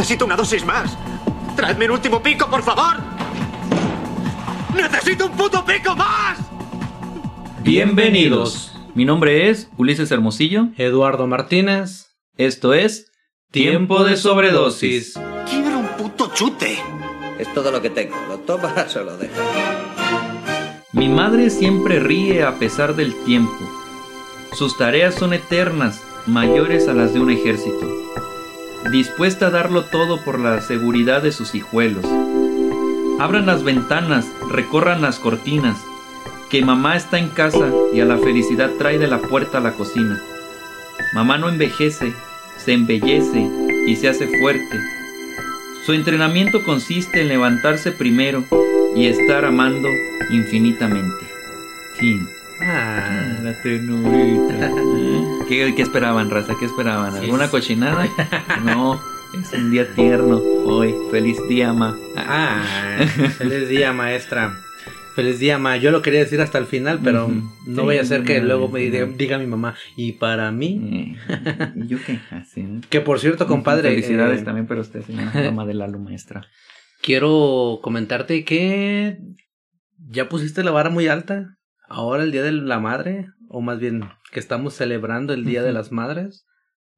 necesito una dosis más. Traedme un último pico, por favor. ¡Necesito un puto pico más! Bienvenidos. Mi nombre es Ulises Hermosillo. Eduardo Martínez. Esto es Tiempo de Sobredosis. Quiero un puto chute. Es todo lo que tengo. Lo tomas o lo dejas. Mi madre siempre ríe a pesar del tiempo. Sus tareas son eternas, mayores a las de un ejército. Dispuesta a darlo todo por la seguridad de sus hijuelos. Abran las ventanas, recorran las cortinas, que mamá está en casa y a la felicidad trae de la puerta a la cocina. Mamá no envejece, se embellece y se hace fuerte. Su entrenamiento consiste en levantarse primero y estar amando infinitamente. Fin. Ah, La ternurita. ¿Qué, qué esperaban, raza? ¿Qué esperaban? ¿Alguna sí. cochinada? No, es un día tierno hoy. Feliz día, ma. ah, feliz día, maestra. Feliz día, ma. Yo lo quería decir hasta el final, pero no Sí, voy a hacer que no, luego me diga, no. diga mi mamá. Y para mí, Eh, ¿Y yo qué? Así, ¿no? que por cierto, compadre, Felicidades eh, también para usted, señora mamá de Lalo, maestra. quiero comentarte que ya pusiste la vara muy alta. Ahora el día de la madre, o más bien que estamos celebrando el día de las madres.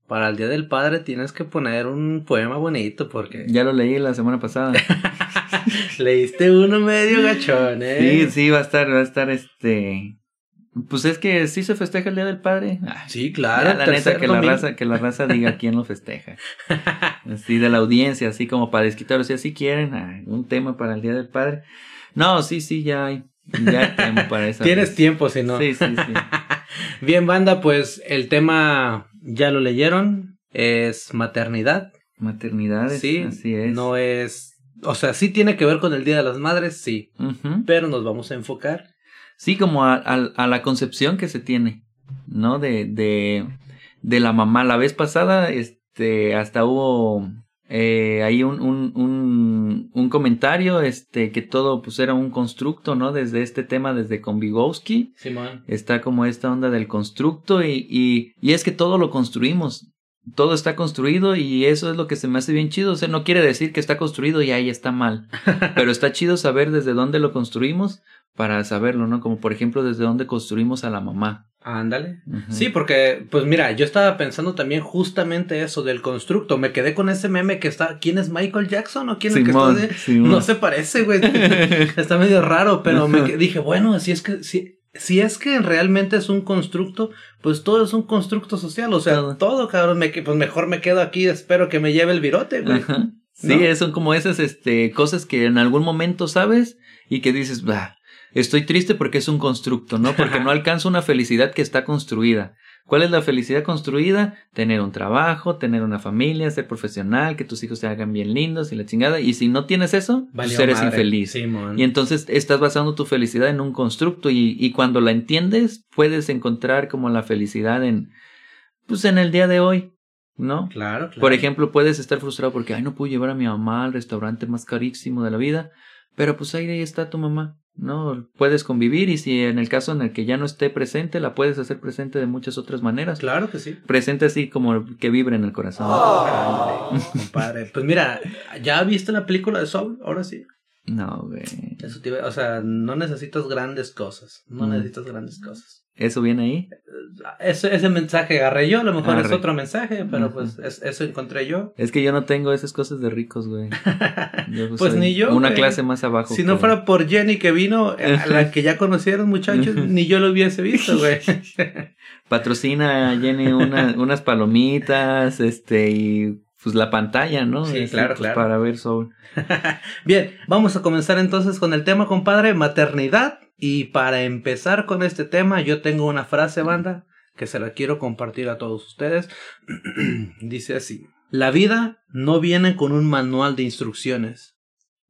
Para el día del padre tienes que poner un poema bonito porque Ya lo leí la semana pasada. leíste uno medio gachón, ¿eh? Sí, sí, va a estar, va a estar este. Pues es que sí se festeja el Día del Padre. Ay, Sí, ya, claro. la neta, que la, raza, que la raza diga quién lo festeja. Así de la audiencia, así como para desquitarlo. Si así quieren, ay, un tema para el Día del Padre. No, sí, sí, ya hay. Ya hay tema para eso. Tienes tiempo, si no. Sí, sí, sí. Bien, banda, pues el tema ya lo leyeron. Es maternidad. Maternidades, Sí, así es. No es. O sea, sí tiene que ver con el Día de las Madres, sí. Pero nos vamos a enfocar. Sí, como a, a- a la concepción que se tiene, ¿no? De, de, de la mamá. La vez pasada, este, hasta hubo eh, ahí un, un, un, un comentario, este, que todo pues era un constructo, ¿no? Desde este tema, desde con Vygotsky, Simón. está como esta onda del constructo y, y, y es que todo lo construimos. Todo está construido y eso es lo que se me hace bien chido. O sea, no quiere decir que está construido y ahí está mal. Pero está chido saber desde dónde lo construimos para saberlo, ¿no? Como por ejemplo desde dónde construimos a la mamá. Ándale. Sí, porque, pues mira, yo estaba pensando también justamente eso del constructo. Me quedé con ese meme que está. ¿Quién es Michael Jackson o quién es el que está de-. No se parece, güey. Está medio raro, pero me dije, bueno, si es que si, si es que realmente es un constructo, pues todo es un constructo social, o sea, Todo. todo, cabrón, me, pues mejor me quedo aquí, espero que me lleve el virote, güey. Ajá. Sí, ¿No? son como esas este, cosas que en algún momento sabes y que dices, bah, estoy triste porque es un constructo, ¿no? Porque no alcanzo una felicidad que está construida. ¿Cuál es la felicidad construida? Tener un trabajo, tener una familia, ser profesional, que tus hijos se hagan bien lindos y la chingada. Y si no tienes eso, pues eres madre. infeliz. Simón. Y entonces estás basando tu felicidad en un constructo y, y cuando la entiendes puedes encontrar como la felicidad en, pues en el día de hoy, ¿no? Claro, claro. Por ejemplo, puedes estar frustrado porque, ay, no puedo llevar a mi mamá al restaurante más carísimo de la vida, pero pues ahí está tu mamá, ¿no? Puedes convivir y si en el caso en el que ya no esté presente, la puedes hacer presente de muchas otras maneras. Claro que sí. Presente así como que vibre en el corazón. Ándale, compadre. Pues mira, ¿ya viste la película de Soul? Ahora sí. No, güey. Eso te iba- o sea, no necesitas grandes cosas. No Mm. necesitas grandes cosas. ¿Eso viene ahí? Ese, ese mensaje agarré yo, a lo mejor es otro mensaje, pero pues es- eso encontré yo. Es que yo no tengo esas cosas de ricos, güey. Yo Pues soy ni yo, Una güey. clase más abajo. Si no fuera por Jenny que vino, a la que ya conocieron muchachos, ni yo lo hubiese visto, güey. Patrocina Jenny una- unas palomitas, este, y pues la pantalla, ¿no? Sí, Este, claro, pues, claro. Para ver Soul. Bien, vamos a comenzar entonces con el tema, compadre, maternidad. Y para empezar con este tema, yo tengo una frase, banda, que se la quiero compartir a todos ustedes. Dice así, la vida no viene con un manual de instrucciones,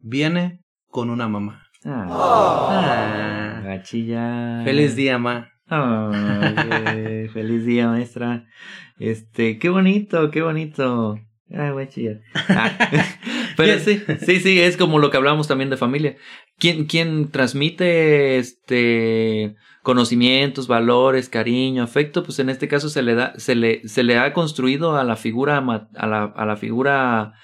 viene con una mamá. Ah, Ah. gachilla. Feliz día, ma. Ay, feliz día, maestra. Este, qué bonito, qué bonito. Ay, voy a chillar. Ah, pero sí, sí, sí, es como lo que hablamos también de familia. ¿Quién, quién transmite este conocimientos, valores, cariño, afecto? Pues en este caso se le da, se le, se le ha construido a la figura, a la, a la figura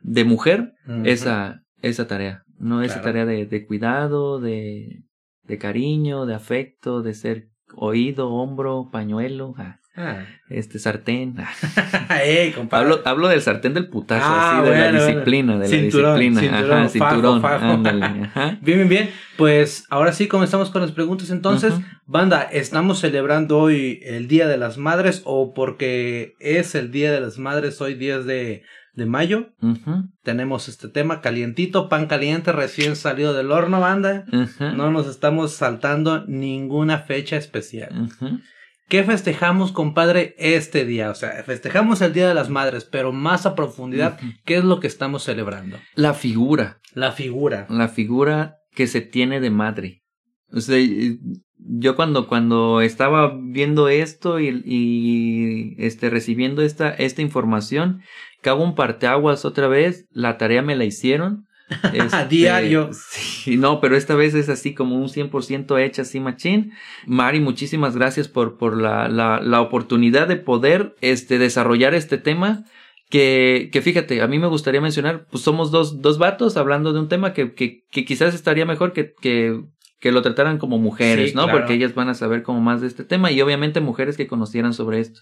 de mujer esa, esa tarea, ¿no? Esa Claro. tarea de, de cuidado, de, de cariño, de afecto, de ser oído, hombro, pañuelo, ah, Ah. este sartén. Ey. Hablo, hablo del sartén del putazo, Ah, así, de la bueno. disciplina, de Cinturón, la disciplina. cinturón, ajá, fajo, cinturón, fajo. ándale, ajá. Bien, bien, bien. Pues ahora sí comenzamos con las preguntas. Entonces, banda, estamos celebrando hoy el Día de las Madres o porque es el Día de las Madres, hoy 10 de, de mayo. Tenemos este tema calientito, pan caliente, recién salido del horno, banda. No nos estamos saltando ninguna fecha especial. ¿Qué festejamos, compadre, este día? O sea, festejamos el Día de las Madres, pero más a profundidad. ¿qué es lo que estamos celebrando? La figura, La figura. la figura que se tiene de madre. O sea, yo cuando, cuando estaba viendo esto y, y, este, recibiendo esta, esta información, cabo un parteaguas otra vez, la tarea me la hicieron. Este, Diario. Sí, no, pero esta vez es así como un 100% hecha, así machín. Mari, muchísimas gracias por, por la, la, la oportunidad de poder este, desarrollar este tema. Que, que fíjate, a mí me gustaría mencionar, pues somos dos, dos vatos hablando de un tema que, que, que quizás estaría mejor que, que, que lo trataran como mujeres, Sí, ¿no? claro. Porque ellas van a saber como más de este tema y obviamente mujeres que conocieran sobre esto.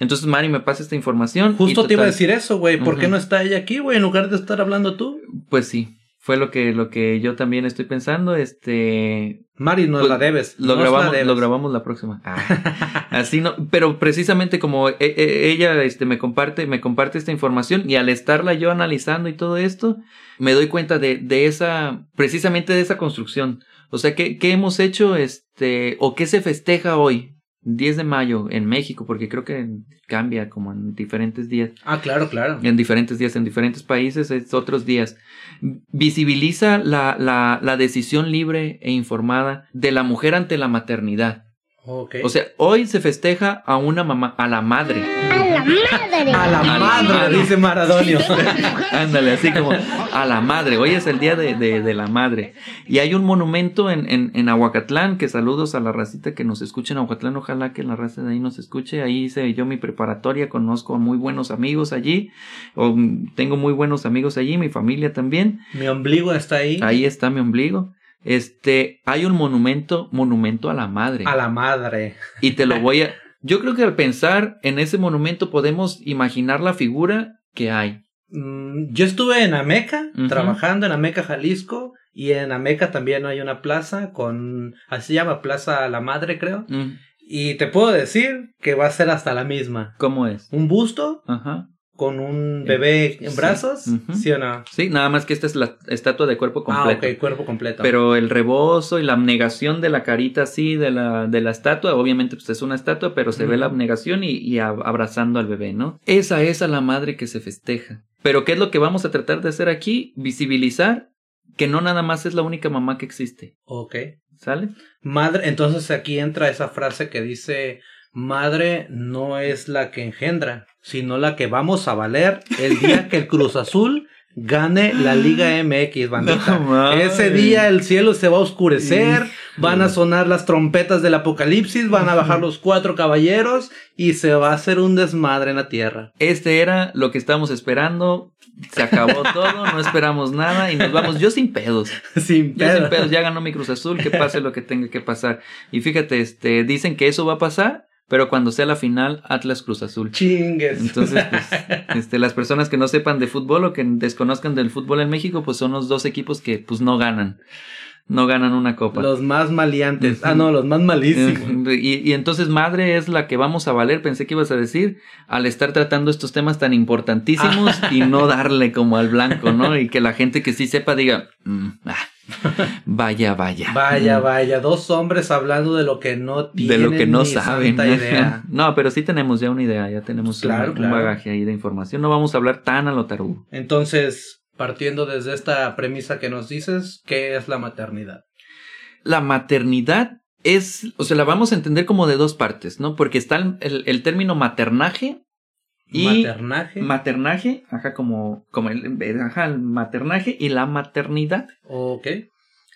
Entonces, Mari, me pasa esta información. Justo te iba a decir eso, güey. ¿Por qué no está ella aquí, güey? En lugar de estar hablando tú. Pues sí, fue lo que, lo que yo también estoy pensando. Este, Mari, nos Pues, la debes. Lo nos la grabamos, debes. lo grabamos la próxima. Ah, así no, pero precisamente como e- e- ella este, me comparte, me comparte esta información y al estarla yo analizando y todo esto, me doy cuenta de, de esa, precisamente de esa construcción. O sea, ¿qué, qué hemos hecho, este, o qué se festeja hoy, 10 de mayo, en México? Porque creo que cambia como en diferentes días Ah, claro, claro. en diferentes días, en diferentes países, es otros días. Visibiliza la, la, la decisión libre e informada de la mujer ante la maternidad. Ok. O sea, hoy se festeja a una mamá, a la madre. A la madre. a la madre. dice Maradonio. Ándale, así como a la madre. Hoy es el día de, de, de la madre. Y hay un monumento en, en, en Aguacatlán, que saludos a la racita que nos escuche en Aguacatlán. Ojalá que la raza de ahí nos escuche. Ahí hice yo mi preparatoria, conozco a muy buenos amigos allí. O, mm, tengo muy buenos amigos allí, mi familia también. Mi ombligo está ahí. Ahí está mi ombligo. Este, hay un monumento, monumento a la madre. A la madre. Y te lo voy a... Yo creo que al pensar en ese monumento podemos imaginar la figura que hay. Mm, yo estuve en Ameca, trabajando en Ameca, Jalisco. Y en Ameca también hay una plaza con. Así se llama Plaza La Madre, creo. Y te puedo decir que va a ser hasta la misma. ¿Cómo es? Un busto Ajá. Con un bebé en Sí. brazos. ¿Sí o no? Sí, nada más que esta es la estatua de cuerpo Ah, completo. ok, cuerpo completo. Pero el rebozo y la abnegación de la carita así de la, de la estatua, obviamente pues es una estatua, pero se ve la abnegación y, y ab- abrazando al bebé, ¿no? Esa es a la madre que se festeja. Pero ¿qué es lo que vamos a tratar de hacer aquí? Visibilizar que no nada más es la única mamá que existe, Ok. ¿sale? Madre, entonces aquí entra esa frase que dice, madre no es la que engendra, sino la que vamos a valer el día que el Cruz Azul gane la Liga MX, bandita. No. Ese día el cielo se va a oscurecer, van a sonar las trompetas del apocalipsis, van a bajar los cuatro caballeros y se va a hacer un desmadre en la tierra. Este era lo que estábamos esperando. Se acabó todo, no esperamos nada y nos vamos. Yo sin pedos. Sin Yo sin pedo. pedos, ya ganó mi Cruz Azul, que pase lo que tenga que pasar. Y fíjate, este, dicen que eso va a pasar, pero cuando sea la final, Atlas Cruz Azul. Chingues. Entonces, pues, este, las personas que no sepan de fútbol o que desconozcan del fútbol en México, pues son los dos equipos que, pues, no ganan. No ganan una copa. los más maleantes. Ah, no, los más malísimos. Y, y entonces madre es la que vamos a valer, pensé que ibas a decir, al estar tratando estos temas tan importantísimos y no darle como al blanco, ¿no? Y que la gente que sí sepa diga, "Mm, ah, vaya, vaya. Vaya, Mm, vaya, dos hombres hablando de lo que no tienen De lo que no ni saben. idea. No, pero sí tenemos ya una idea, ya tenemos Claro, un, bagaje ahí de información. No vamos a hablar tan a lo tarugo. Entonces, partiendo desde esta premisa que nos dices, ¿qué es la maternidad? La maternidad es, o sea, la vamos a entender como de dos partes, ¿no? Porque está el, el- el término maternaje y Maternaje. maternaje, ajá, como, como el, ajá, el maternaje y la maternidad. ok.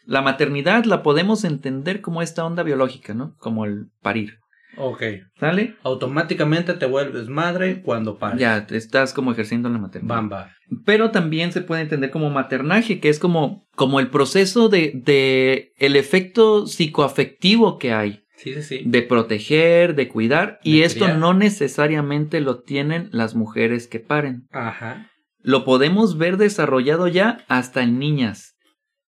La maternidad la podemos entender como esta onda biológica, ¿no? Como el parir. Ok. ¿Sale? Automáticamente te vuelves madre cuando pares. Ya, estás como ejerciendo la maternidad. Bamba. Pero también se puede entender como maternaje, que es como, como el proceso de, de el efecto psicoafectivo que hay, Sí, sí, sí. de proteger, de cuidar, y esto no necesariamente lo tienen las mujeres que paren. Ajá. Lo podemos ver desarrollado ya hasta en niñas.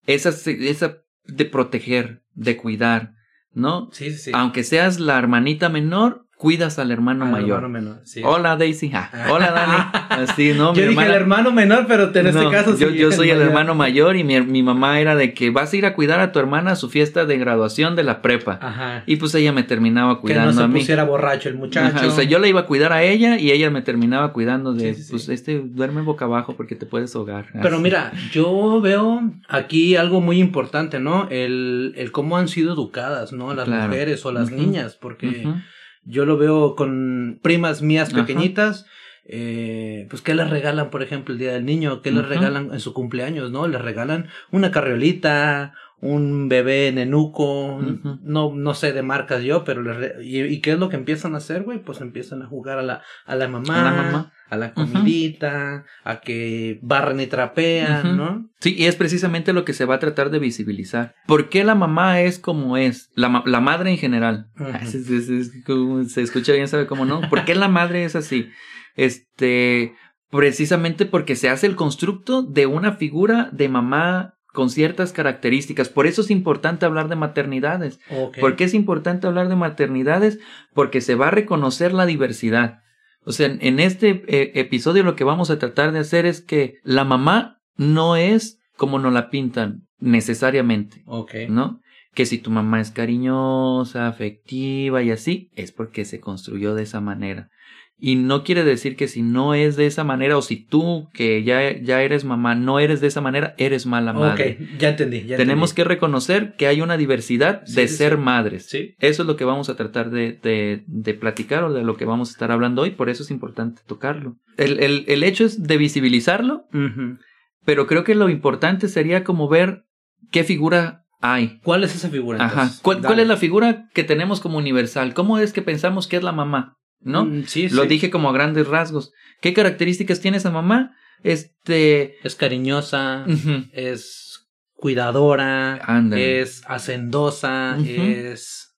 Esa, esa de proteger, de cuidar, ¿no? Sí, sí, sí. Aunque seas la hermanita menor, cuidas al hermano Al mayor. hermano menor, sí. Hola Daisy, Ah, hola Dani. Así, ¿no? Yo Mi dije hermana- el hermano menor, pero en este no, caso yo, sí, yo soy el hermano mayor y mi, mi mamá era de que vas a ir a cuidar a tu hermana a su fiesta de graduación de la prepa. Ajá. Y pues ella me terminaba que cuidando no se a mí. pusiera borracho el muchacho. Ajá, o sea, yo le iba a cuidar a ella y ella me terminaba cuidando de, Sí, sí, sí. pues este, duerme boca abajo porque te puedes ahogar. Pero mira, yo veo aquí algo muy importante, ¿no? El, el cómo han sido educadas, ¿no? Las Claro. mujeres o las niñas, porque. Yo lo veo con primas mías Ajá. pequeñitas. eh, pues, ¿qué les regalan, por ejemplo, el Día del Niño? ¿Qué les regalan en su cumpleaños, no? Les regalan una carriolita, un bebé nenuco, no, no sé de marcas yo, pero re- y, y qué es lo que empiezan a hacer, güey? Pues empiezan a jugar a la, a la mamá, A la mamá. a la comidita, a que barren y trapean. ¿no? Sí, y es precisamente lo que se va a tratar de visibilizar. ¿Por qué la mamá es como es? La, la madre en general. Ah, Se, se- se- como se escucha bien, sabe cómo no. ¿Por qué la madre es así? Este, precisamente porque se hace el constructo de una figura de mamá con ciertas características. Por eso es importante hablar de maternidades. Ok. ¿Por qué es importante hablar de maternidades? Porque se va a reconocer la diversidad. O sea, en- este eh, episodio lo que vamos a tratar de hacer es que la mamá no es como nos la pintan necesariamente. ¿no? Que si tu mamá es cariñosa, afectiva y así, es porque se construyó de esa manera. Y no quiere decir que si no es de esa manera o si tú que ya, ya eres mamá no eres de esa manera, eres mala madre. Ok, ya entendí. Ya Tenemos entendí. que reconocer que hay una diversidad Sí, de sí, ser sí. madres. Sí. Eso es lo que vamos a tratar de, de, de platicar o de lo que vamos a estar hablando hoy, por eso es importante tocarlo. El, el, el hecho es de visibilizarlo, pero creo que lo importante sería como ver qué figura hay. ¿Cuál es esa figura? Ajá. entonces? ¿Cuál, cuál Dale. es la figura que tenemos como universal? ¿Cómo es que pensamos que es la mamá? ¿No? Mm, sí, Lo sí. dije como a grandes rasgos. ¿Qué características tiene esa mamá? Este. Es cariñosa, es cuidadora, es hacendosa, es...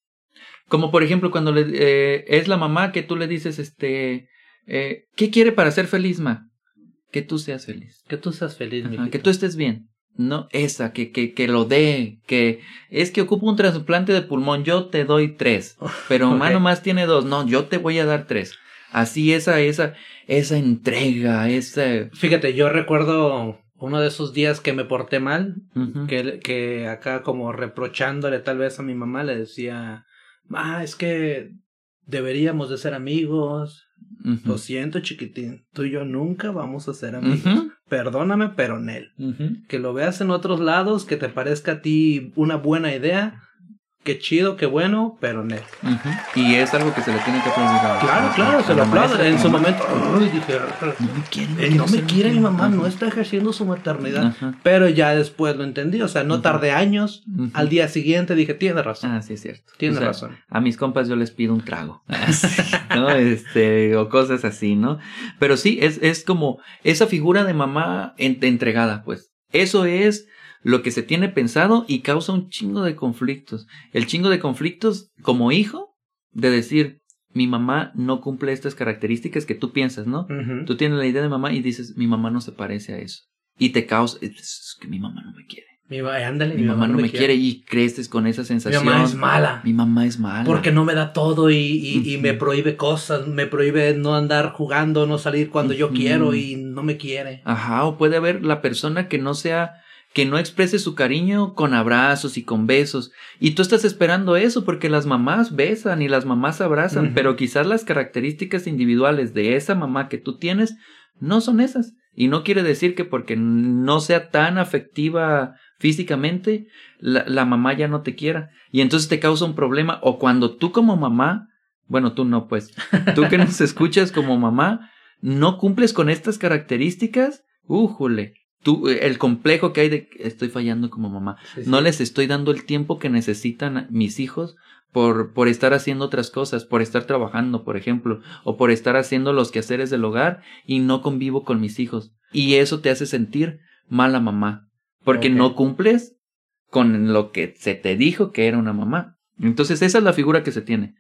Como por ejemplo cuando le, eh, es la mamá que tú le dices, este, eh, ¿qué quiere para ser feliz, ma? Que tú seas feliz. Que tú seas feliz, Ajá, que tú estés bien. No, esa, que, que, que lo dé, que es que ocupa un trasplante de pulmón, yo te doy tres, pero mamá Ok. nomás tiene dos, no, yo te voy a dar tres. Así esa, esa, esa entrega, esa... Fíjate, yo recuerdo uno de esos días que me porté mal, que, que acá como reprochándole tal vez a mi mamá le decía, ah, es que deberíamos de ser amigos. Lo siento, chiquitín, tú y yo nunca vamos a ser amigos. Perdóname, pero Nel. Ujú. Que lo veas en otros lados, que te parezca a ti una buena idea. Qué chido, qué bueno, pero. Ujú. Y es algo que se le tiene que aplaudir. a- Claro, a- claro, a se lo maestra En su momento, uy, dije, No me quiere, "Eh, no me ser quiere mi mamá, no está ejerciendo su maternidad. Pero ya después lo entendí, o sea, no tardé años. Al día siguiente dije, tiene razón, Ah, sí, es cierto. tiene O sea, razón. A mis compas yo les pido un trago. ¿no? Este, o cosas así, ¿no? Pero sí, es, es como esa figura de mamá en- entregada, pues. Eso es lo que se tiene pensado y causa un chingo de conflictos. El chingo de conflictos como hijo de decir, mi mamá no cumple estas características que tú piensas, ¿no? Ujú. Tú tienes la idea de mamá y dices, mi mamá no se parece a eso. Y te causa, es que mi mamá no me quiere. Mi, ándale, Mi, mamá, no me quiere. y creces con esa Mi sensación. mamá es mala. Mi mamá es mala. Porque no me da todo y, y, y Ujú. me prohíbe cosas, me prohíbe no andar jugando, no salir cuando yo Ujú. quiero y no me quiere. Ajá, o puede haber la persona que no sea, que no exprese su cariño con abrazos y con besos. Y tú estás esperando eso porque las mamás besan y las mamás abrazan, pero quizás las características individuales de esa mamá que tú tienes no son esas. Y no quiere decir que porque no sea tan afectiva físicamente, la, la, mamá ya no te quiera. Y entonces te causa un problema. O cuando tú como mamá, bueno, tú no, pues, tú que nos escuchas como mamá, no cumples con estas características, újole. Tú, el complejo que hay de estoy fallando como mamá. Sí, sí. No les estoy dando el tiempo que necesitan mis hijos por, por estar haciendo otras cosas, por estar trabajando, por ejemplo, o por estar haciendo los quehaceres del hogar y no convivo con mis hijos. Y eso te hace sentir mala mamá, porque no cumples con lo que se te dijo que era una mamá. Entonces esa es la figura que se tiene.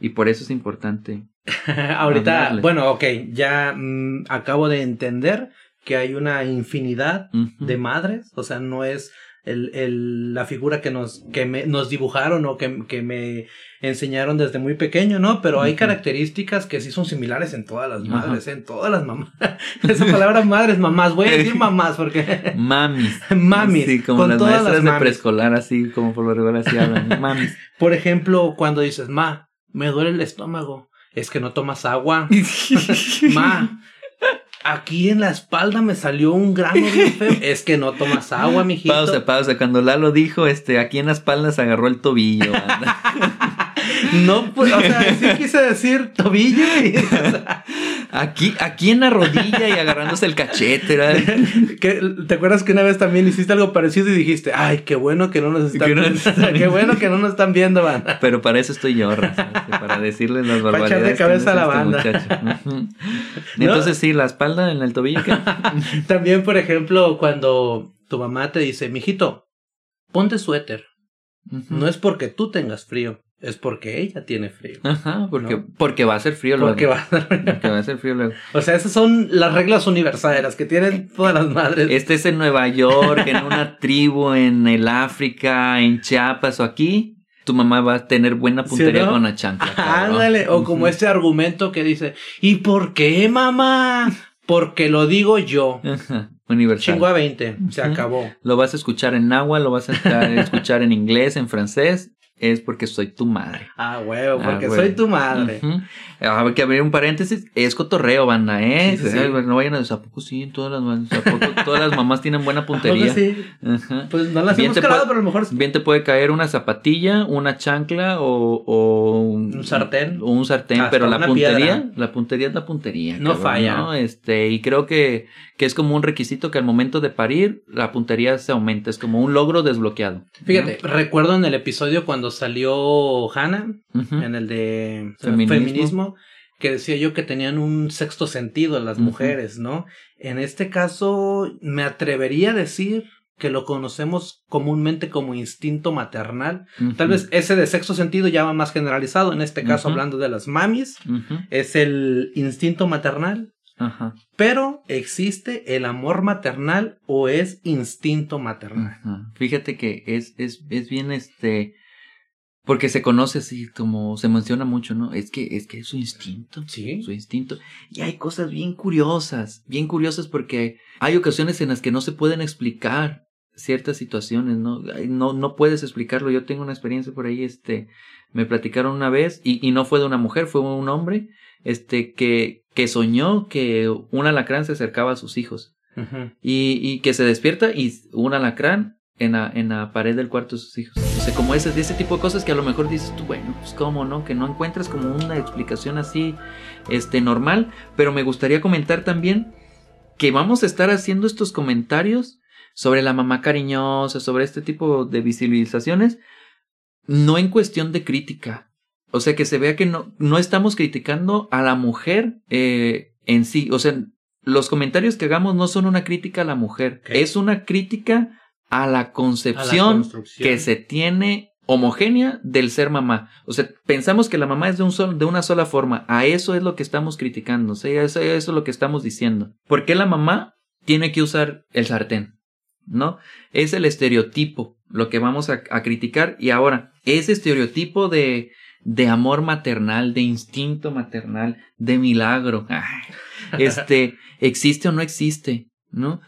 Y por eso es importante. Ahorita, bueno, ok, ya mm, acabo de entender que hay una infinidad de madres, o sea, no es el, el, la figura que nos, que me, nos dibujaron o que, que me enseñaron desde muy pequeño, ¿no? Pero hay características que sí son similares en todas las madres, en todas las mamás. Esa palabra madres, mamás, voy a decir mamás porque... Mamis. Mamis, Sí, como con las todas maestras las de preescolar, así como por lo regular así hablan. Mamis. Por ejemplo, cuando dices, ma, me duele el estómago, es que no tomas agua. Ma, aquí en la espalda me salió un grano bien feo. Es que no tomas agua, mijito. Pausa, pausa. Cuando Lalo dijo, este, aquí en la espalda se agarró el tobillo. No, pues, o sea, sí quise decir tobillo y... Aquí, aquí en la rodilla y agarrándose el cachete. ¿Te acuerdas que una vez también hiciste algo parecido y dijiste, ay, qué bueno que no nos están no están qué bueno que no nos están viendo, man. Pero para eso estoy yo, este, para decirles las Para echar de barbaridades. cabeza no a la es este banda. Entonces sí, la espalda en el tobillo. ¿qué? También, por ejemplo, cuando tu mamá te dice, mijito, ponte suéter. No es porque tú tengas frío, es porque ella tiene frío. Ajá, porque, ¿No? porque va a ser frío luego. Porque va Porque va a ser frío luego. O sea, esas son las reglas universales que tienen todas las madres. Este es en Nueva York, en una tribu en el África, en Chiapas o aquí. Tu mamá va a tener buena ¿Sí o puntería no? con la chancla. Ándale, o como Ujú. este argumento que dice, ¿y por qué, mamá? Porque lo digo yo. Ajá, Universal. Chingo a 20, se acabó. Lo vas a escuchar en agua, lo vas a escuchar en inglés, en francés. Es porque soy tu madre. Ah, huevo, Ah, porque soy tu madre. Ujú. Hay que abrir un paréntesis. Es cotorreo, banda, ¿eh? Sí, sí, sí. No vayan a decir, ¿a poco sí? Todas las, ¿a poco todas las mamás tienen buena ¿A poco puntería. Pues no las Bien hemos calado, pero a lo mejor Bien te puede caer una zapatilla, una chancla o, o Un sartén. o un sartén, Hasta pero la puntería, piedra. la puntería es la puntería. No falla. ¿no? Este, y creo que, que es como un requisito que al momento de parir, la puntería se aumenta. Es como un logro desbloqueado. ¿no? Fíjate, recuerdo en el episodio cuando salió Hannah, en el de Feminismo. feminismo. que decía yo que tenían un sexto sentido las mujeres, ¿no? En este caso, me atrevería a decir que lo conocemos comúnmente como instinto maternal. Tal vez ese de sexto sentido ya va más generalizado. En este caso, hablando de las mamis, es el instinto maternal. Ajá. Pero existe el amor maternal o es instinto maternal. Ajá. Fíjate que es, es, es bien este. Porque se conoce así, como se menciona mucho, ¿no? Es que es que es su instinto. Sí. Su instinto. Y hay cosas bien curiosas, bien curiosas porque hay ocasiones en las que no se pueden explicar ciertas situaciones, ¿no? No, no puedes explicarlo. Yo tengo una experiencia por ahí, este, me platicaron una vez, y, y no fue de una mujer, fue un hombre, este, que, que soñó que un alacrán se acercaba a sus hijos. Y, y que se despierta y un alacrán en la, en la pared del cuarto de sus hijos. Como ese, ese tipo de cosas que a lo mejor dices tú, bueno, pues cómo, ¿no? Que no encuentras como una explicación así, este, normal. Pero me gustaría comentar también que vamos a estar haciendo estos comentarios sobre la mamá cariñosa, sobre este tipo de visibilizaciones, no en cuestión de crítica. O sea, que se vea que no, no estamos criticando a la mujer eh, en sí. O sea, los comentarios que hagamos no son una crítica a la mujer, es una crítica a la A la concepción que se tiene homogénea del ser mamá. O sea, pensamos que la mamá es de, un sol- de una sola forma. A eso es lo que estamos criticando. O sea, eso, eso es lo que estamos diciendo. ¿Por qué la mamá tiene que usar el sartén? ¿No? Es el estereotipo lo que vamos a, a criticar. Y ahora, ese estereotipo de, de amor maternal, de instinto maternal, de milagro, este, ¿existe o no existe? ¿No?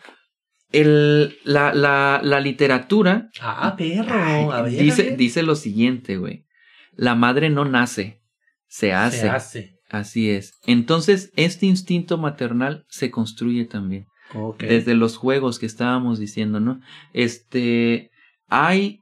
El, la, la, la literatura Ah, perro. Ay, a ver, a dice, ver. dice lo siguiente, güey. La madre no nace, se hace. Se hace. Así es. Entonces, este instinto maternal se construye también. Desde los juegos que estábamos diciendo, ¿no? Este, hay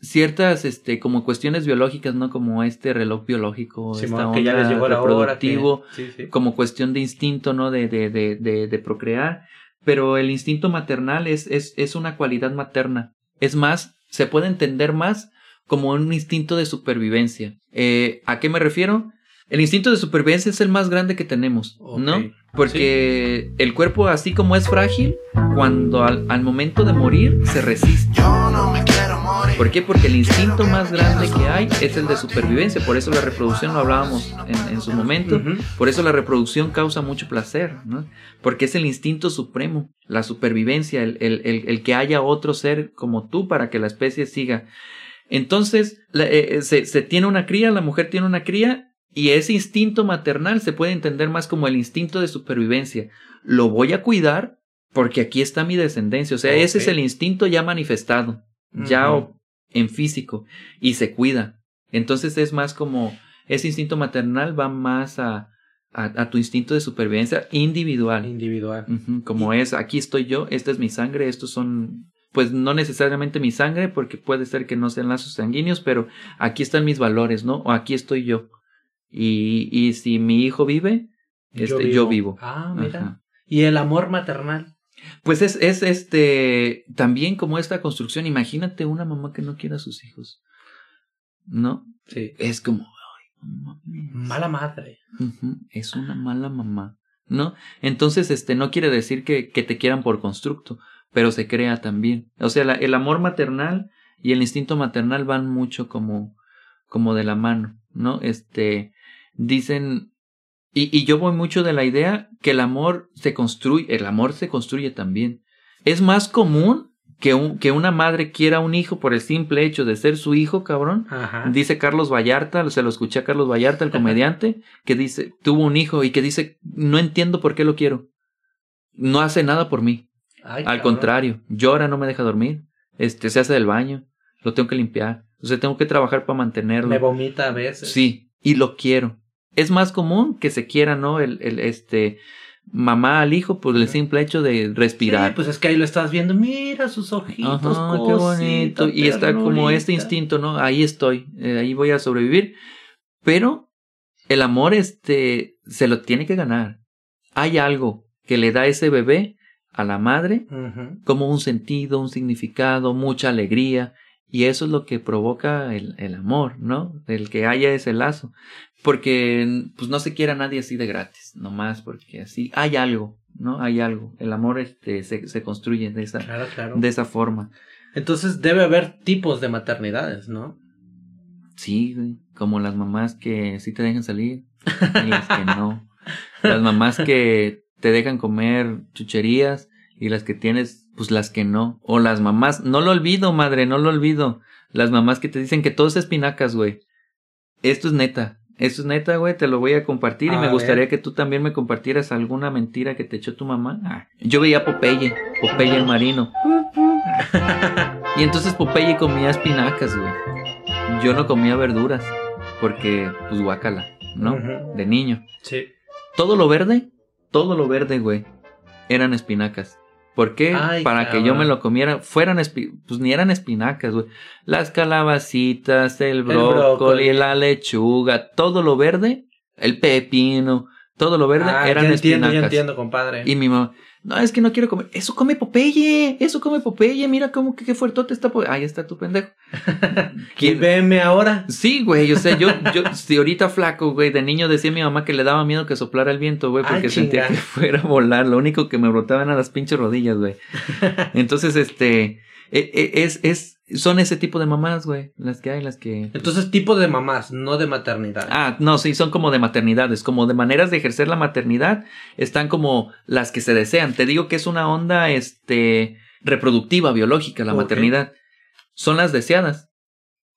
ciertas, este, como cuestiones biológicas, ¿no? Como este reloj biológico, esta que ya les llegó la hora. que- reproductivo, Sí, sí. como cuestión de instinto, ¿no? De, de, de, de, de procrear. Pero el instinto maternal es, es, es una cualidad materna. Es más, se puede entender más como un instinto de supervivencia. Eh, ¿A qué me refiero? El instinto de supervivencia es el más grande que tenemos, ¿no? Porque el cuerpo, así como es frágil, cuando al, al momento de morir se resiste. ¿Por qué? Porque el instinto más grande que hay es el de supervivencia. Por eso la reproducción lo hablábamos en, en su momento. Por eso la reproducción causa mucho placer, ¿no? Porque es el instinto supremo, la supervivencia, el, el- el- el que haya otro ser como tú para que la especie siga. Entonces, la- eh, eh, se, se tiene una cría, la mujer tiene una cría, y ese instinto maternal se puede entender más como el instinto de supervivencia. Lo voy a cuidar porque aquí está mi descendencia. O sea, ese es el instinto ya manifestado, ya en físico, y se cuida. Entonces es más como ese instinto maternal va más a, a, a tu instinto de supervivencia individual. Individual. Como es, aquí estoy yo, esta es mi sangre, estos son, pues no necesariamente mi sangre, porque puede ser que no sean lazos sanguíneos, pero aquí están mis valores, ¿no? O aquí estoy yo. Y, y si mi hijo vive, este, yo vivo. Ah, mira. Ajá. Y el amor maternal. Pues es, es este, también como esta construcción, imagínate una mamá que no quiera a sus hijos, ¿no? Sí. Es como. Mala madre. Es una mala mamá, ¿no? Entonces, este, no quiere decir que, que te quieran por constructo, pero se crea también. O sea, la- el amor maternal y el instinto maternal van mucho como, como de la mano, ¿no? Este, dicen, y, y yo voy mucho de la idea que el amor se construye, el amor se construye también. Es más común que, un, que una madre quiera un hijo por el simple hecho de ser su hijo, cabrón, Ajá. Dice Carlos Vallarta, se lo escuché a Carlos Vallarta, el comediante, que dice, tuvo un hijo y que dice, no entiendo por qué lo quiero. No hace nada por mí. Ay, Al cabrón. contrario, llora, no me deja dormir. Este, se hace del baño, lo tengo que limpiar. O sea, tengo que trabajar para mantenerlo. Me vomita a veces. Sí, y lo quiero. Es más común que se quiera, ¿no? El, el este, mamá al hijo por el simple hecho de respirar. Sí, pues es que ahí lo estás viendo. Mira sus ojitos. Ajá, qué bonito. Y está como este instinto, ¿no? Ahí estoy, eh, ahí voy a sobrevivir. Pero el amor, este, se lo tiene que ganar. Hay algo que le da ese bebé a la madre como un sentido, un significado, mucha alegría. Y eso es lo que provoca el, el amor, ¿no? El que haya ese lazo. Porque, pues, no se quiere a nadie así de gratis, nomás porque así hay algo, ¿no? Hay algo. El amor, este, se, se construye de esa, Claro, claro. de esa forma. Entonces debe haber tipos de maternidades, ¿no? Sí, güey. Como las mamás que sí te dejan salir y las que no. Las mamás que te dejan comer chucherías y las que tienes, pues las que no. O las mamás, no lo olvido, madre, no lo olvido. Las mamás que te dicen que todo es espinacas, güey. Esto es neta. Esto es neta, güey, te lo voy a compartir y me ver. gustaría que tú también me compartieras alguna mentira que te echó tu mamá. Ah, yo veía a Popeye, Popeye el marino. Y entonces Popeye comía espinacas, güey. Yo no comía verduras porque, pues, guácala, ¿no? De niño. Sí. Todo lo verde, todo lo verde, güey, eran espinacas. ¿Por qué? Ay, Para que yo me lo comiera, fueran, espi- pues ni eran espinacas, güey. Las calabacitas, el brócoli, brócoli. la lechuga, todo lo verde, el pepino, todo lo verde Ah, eran ya entiendo, espinacas. ya entiendo, compadre. Y mi mamá, no, es que no quiero comer. Eso come Popeye, eso come Popeye, mira cómo que qué fuertote está. Popeye. Ahí está tu pendejo. Y ¿Quién- veme ahora. Sí, güey, o sea, yo, yo, si ahorita flaco, güey, de niño decía mi mamá que le daba miedo que soplara el viento, güey, porque Ay, sentía que fuera a volar. Lo único que me brotaban eran las pinches rodillas, güey. Entonces, este, es, es, son ese tipo de mamás, güey, las que hay, las que... Entonces, tipo de mamás, no de maternidad. Ah, no, sí, son como de maternidades, como de maneras de ejercer la maternidad, están como las que se desean. Te digo que es una onda, este, reproductiva, biológica, la maternidad. Son las deseadas.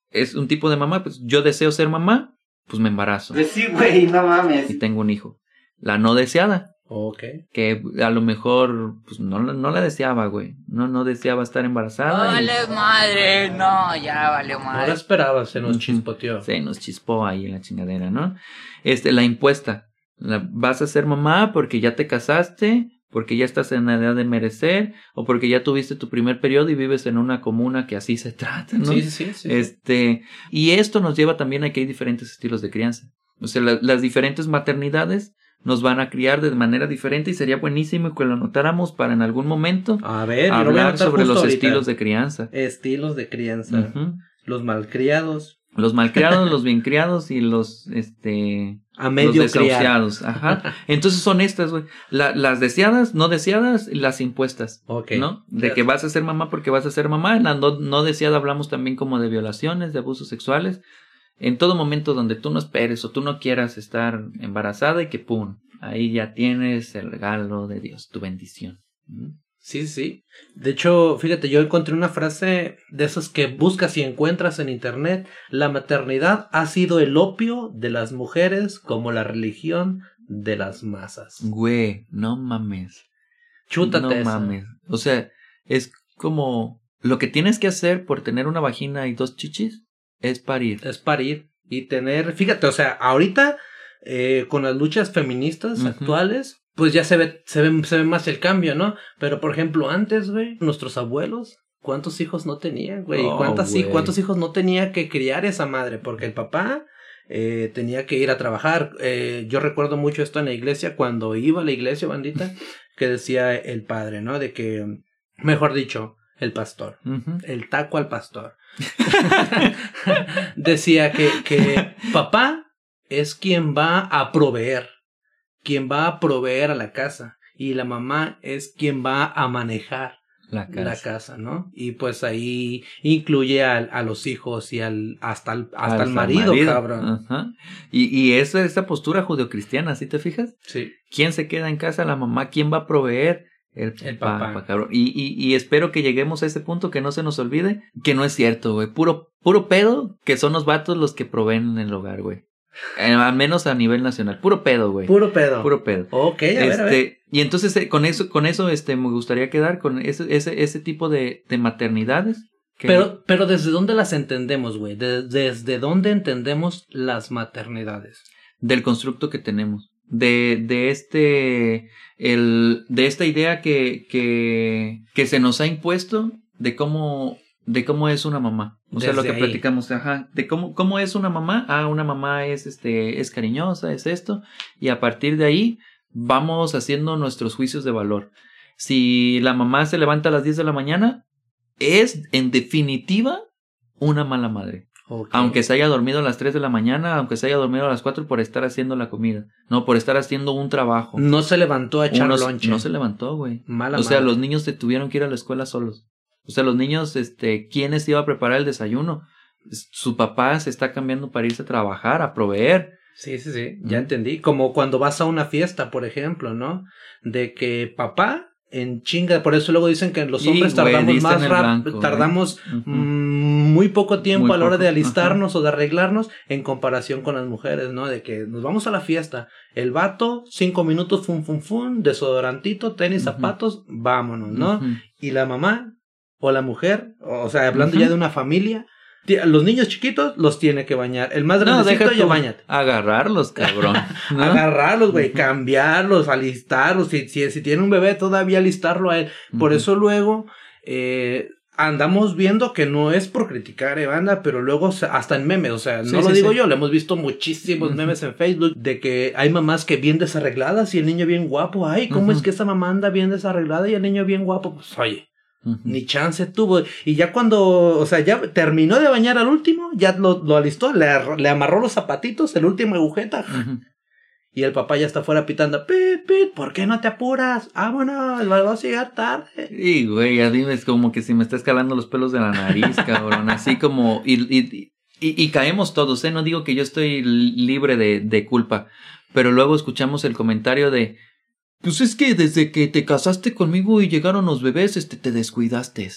Es un tipo de mamá, pues yo deseo ser mamá, pues me embarazo Pues sí, güey, no mames. y tengo un hijo. La no deseada, Ok. que a lo mejor, pues no, no la deseaba, güey. No, no deseaba estar embarazada. y Vale madre, no, ya valió No la madre. esperaba, se nos chispoteó. se nos chispó ahí en la chingadera, ¿no? Este, la impuesta. La- vas a ser mamá porque ya te casaste, porque ya estás en la edad de merecer, o porque ya tuviste tu primer periodo y vives en una comuna que así se trata, ¿no? Sí, sí, sí. sí, sí. Este, y esto nos lleva también a que hay diferentes estilos de crianza. O sea, la- las diferentes maternidades nos van a criar de manera diferente y sería buenísimo que lo notáramos para en algún momento A ver, a hablar sobre los ahorita. estilos de crianza. Estilos de crianza. Ujú. Los malcriados. Los malcriados, los bien criados y los, este, A medio los desahuciados. Ajá. Entonces son estas, güey. La- las deseadas, no deseadas, y las impuestas. Ok. ¿No? De que vas a ser mamá porque vas a ser mamá. En la no, no deseada hablamos también como de violaciones, de abusos sexuales. En todo momento donde tú no esperes o tú no quieras estar embarazada y que pum, ahí ya tienes el regalo de Dios, tu bendición. ¿Mm? Sí, sí. De hecho, fíjate, yo encontré una frase de esas que buscas y encuentras en internet. La maternidad ha sido el opio de las mujeres como la religión de las masas. Güey, no mames. Chútate no esa. mames. O sea, es como lo que tienes que hacer por tener una vagina y dos chichis es parir. Es parir y tener, fíjate, o sea, ahorita eh, con las luchas feministas actuales, pues ya se ve, se ve, se ve más el cambio, ¿no? Pero por ejemplo, antes, güey, nuestros abuelos, ¿cuántos hijos no tenían, güey? Oh, ¿Cuántas, hi- güey. ¿Cuántos hijos no tenía que criar esa madre? Porque el papá eh, tenía que ir a trabajar. Eh, yo recuerdo mucho esto en la iglesia, cuando iba a la iglesia, bandita, que decía el padre, ¿no? De que, mejor dicho, el pastor el taco al pastor. Decía que, que papá es quien va a proveer, quien va a proveer a la casa y la mamá es quien va a manejar La casa. la casa, ¿no? Y pues ahí incluye a, los hijos y al hasta el, hasta el marido, cabrón. Ajá. Y, y esa, esa postura judeocristiana, ¿sí te fijas? Sí. ¿Quién se queda en casa? La mamá. ¿Quién va a proveer? El, El papá, papá. cabrón. Y, y, y espero que lleguemos a ese punto que no se nos olvide que no es cierto, güey. Puro, puro pedo que son los vatos los que proveen en el hogar, güey. Eh, al menos a nivel nacional. Puro pedo, güey. Puro pedo. Puro pedo. Ok, a ver, a ver. Este, y entonces eh, con eso, con eso, este, me gustaría quedar con ese, ese, ese tipo de, de maternidades. que- Pero, pero ¿desde dónde las entendemos, güey? De- ¿Desde dónde entendemos las maternidades? del constructo que tenemos. De, de este, el, de esta idea que, que, que se nos ha impuesto de cómo, de cómo es una mamá. O sea, lo que ahí. platicamos, ajá, de cómo, cómo es una mamá. Ah, una mamá es, este, es cariñosa, es esto. Y a partir de ahí, vamos haciendo nuestros juicios de valor. Si la mamá se levanta a las 10 de la mañana, es en definitiva una mala madre. Aunque se haya dormido a las 3 de la mañana, aunque se haya dormido a las 4 por estar haciendo la comida. No, por estar haciendo un trabajo. No se levantó a echar lonche. no se levantó, güey. Mala O sea, los niños te tuvieron que ir a la escuela solos. O sea, los niños, este, ¿quiénes iba a preparar el desayuno? Su papá se está cambiando para irse a trabajar, a proveer. Sí, sí, sí, ya entendí. Como cuando vas a una fiesta, por ejemplo, ¿no? De que papá en chinga, por eso luego dicen que los hombres tardamos más rápido, tardamos muy poco tiempo Muy a la hora poco, de alistarnos o de arreglarnos en comparación con las mujeres, ¿no? De que nos vamos a la fiesta, el vato, cinco minutos, fum, fum, fum, desodorantito, tenis, zapatos, vámonos, ¿no? Y la mamá o la mujer, o sea, hablando ya de una familia, los niños chiquitos los tiene que bañar, el más No, grandecito deja ya bañate. agarrarlos, cabrón. ¿no? Agarrarlos, güey, cambiarlos, alistarlos. Si, si, si tiene un bebé, todavía alistarlo a él. Por eso luego eh, andamos viendo que no es por criticar, eh, banda, pero luego hasta en memes, o sea, no Sí, lo sí, digo sí. yo, lo hemos visto muchísimos memes en Facebook de que hay mamás que bien desarregladas y el niño bien guapo. Ay, ¿cómo es que esa mamá anda bien desarreglada y el niño bien guapo? Pues oye. Ni chance tuvo. Y ya cuando, o sea, ya terminó de bañar al último, ya lo, lo alistó, le, le amarró los zapatitos, el último agujeta. Y el papá ya está fuera pitando, pit, pit, ¿por qué no te apuras? Vámonos, vas a llegar tarde. Y, güey, a mí es como que si me está escalando los pelos de la nariz, cabrón. Así como. Y, y, y, y caemos todos, ¿eh? No digo que yo estoy libre de, de culpa. Pero luego escuchamos el comentario de. Pues es que desde que te casaste conmigo y llegaron los bebés, este, te descuidaste.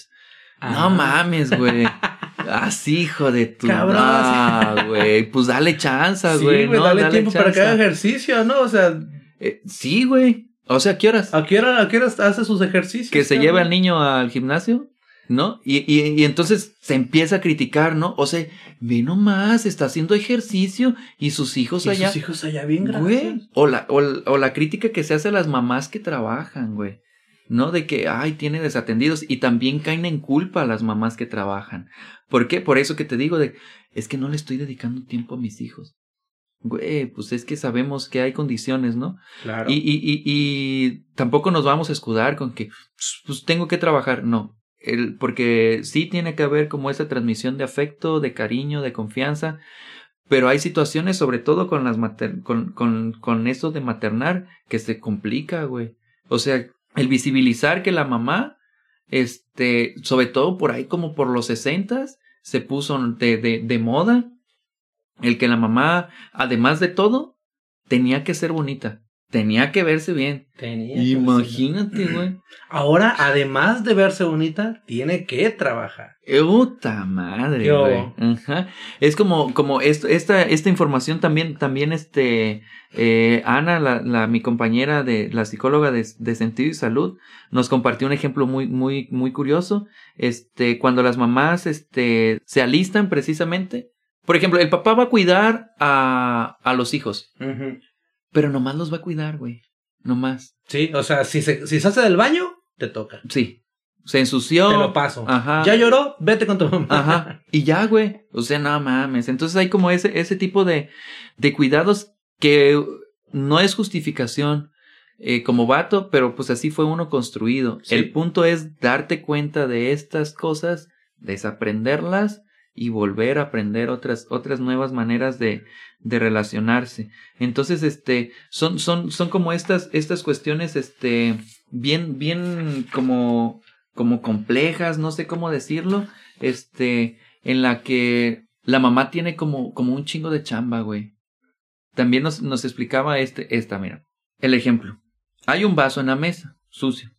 No mames, güey. Así, hijo de tu. Cabrón, Ah, güey. Pues dale chance, Sí, güey. güey, no, dale, tiempo para que haga ejercicio, ¿no? O sea, Eh, sí, güey. O sea, ¿qué horas? ¿a qué hora, a qué hora hace sus ejercicios? ¿Que se lleve al niño al gimnasio? ¿no? Y, y, y entonces se empieza a criticar, ¿no? O sea, ve nomás, está haciendo ejercicio y sus hijos Y allá. sus hijos allá bien Güey. O la, o, o la crítica que se hace a las mamás que trabajan, güey. ¿No? De que, ay, tiene desatendidos. Y también caen en culpa a las mamás que trabajan. ¿Por qué? Por eso que te digo de, es que no le estoy dedicando tiempo a mis hijos. Güey, pues es que sabemos que hay condiciones, ¿no? Claro. Y, y, y, y tampoco nos vamos a escudar con que, pues tengo que trabajar. No. El, porque sí tiene que haber como esa transmisión de afecto, de cariño, de confianza. Pero hay situaciones, sobre todo con las mater con, con, con eso de maternar, que se complica, güey. O sea, el visibilizar que la mamá, este, sobre todo por ahí como por los sesentas, se puso de, de, de moda. El que la mamá, además de todo, tenía que ser bonita. Tenía que verse bien. Tenía Imagínate, güey. Ahora, además de verse bonita, tiene que trabajar. Puta madre, güey. Ajá. Es como, como esto, esta, esta información también, también este, eh, Ana, la, la, mi compañera de, la psicóloga de, de sentido y salud, nos compartió un ejemplo muy, muy, muy curioso. Este, cuando las mamás, este, se alistan precisamente. Por ejemplo, el papá va a cuidar a, a los hijos, pero nomás los va a cuidar, güey. Nomás. Sí, o sea, si se, si se hace del baño, te toca. Sí. Se ensució. Te lo paso. Ajá. Ya lloró, vete con tu mamá. Ajá. Y ya, güey. O sea, no mames. Entonces hay como ese, ese tipo de, de cuidados que no es justificación eh, como vato, pero pues así fue uno construido. Sí. El punto es darte cuenta de estas cosas, desaprenderlas y volver a aprender otras, otras nuevas maneras de, de relacionarse. Entonces, este, son, son, son como estas, estas cuestiones, este, bien, bien como, como complejas, no sé cómo decirlo, este, en la que la mamá tiene como, como un chingo de chamba, güey. También nos, nos explicaba este, esta, mira, el ejemplo. Hay un vaso en la mesa, sucio.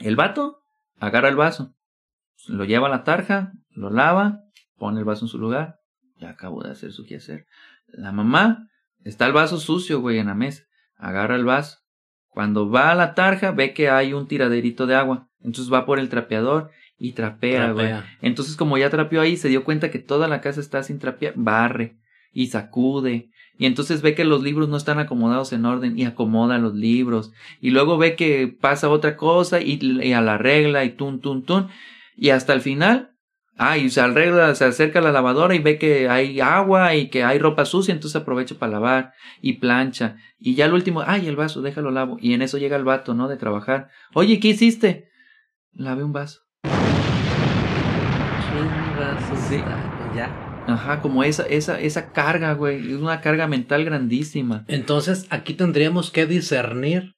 El vato agarra el vaso, lo lleva a la tarja, lo lava, pone el vaso en su lugar, ya acabó de hacer su quehacer. La mamá, está el vaso sucio, güey, en la mesa, agarra el vaso. Cuando va a la tarja, ve que hay un tiraderito de agua, entonces va por el trapeador y trapea, güey. Entonces, como ya trapeó ahí, se dio cuenta que toda la casa está sin trapear, barre y sacude. Y entonces ve que los libros no están acomodados en orden y acomoda los libros. Y luego ve que pasa otra cosa y, y a la regla y tun, tun, tun. Y hasta el final, ah, y se arregla, se acerca a la lavadora y ve que hay agua y que hay ropa sucia, entonces aprovecha para lavar y plancha. Y ya al último, ay, el vaso, déjalo lavo. Y en eso llega el vato, ¿no? De trabajar. Oye, ¿qué hiciste? Lavé un vaso. Sí. Ya. Ajá, como esa, esa, esa carga, güey. Es una carga mental grandísima. Entonces, aquí tendríamos que discernir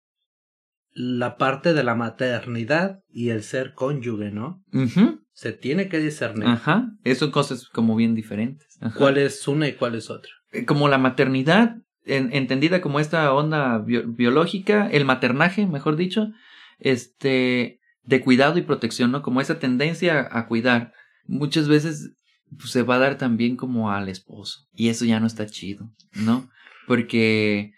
la parte de la maternidad y el ser cónyuge, ¿no? Ujú, Se tiene que discernir Ajá. Eso son cosas como bien diferentes. Ajá. cuál es una y cuál es otra. Eh, Como la maternidad, en- entendida como esta onda bio- biológica, el maternaje, mejor dicho, este, de cuidado y protección, ¿no? Como esa tendencia a, a cuidar. Muchas veces pues, se va a dar también como al esposo. Y eso ya no está chido, ¿no? Porque,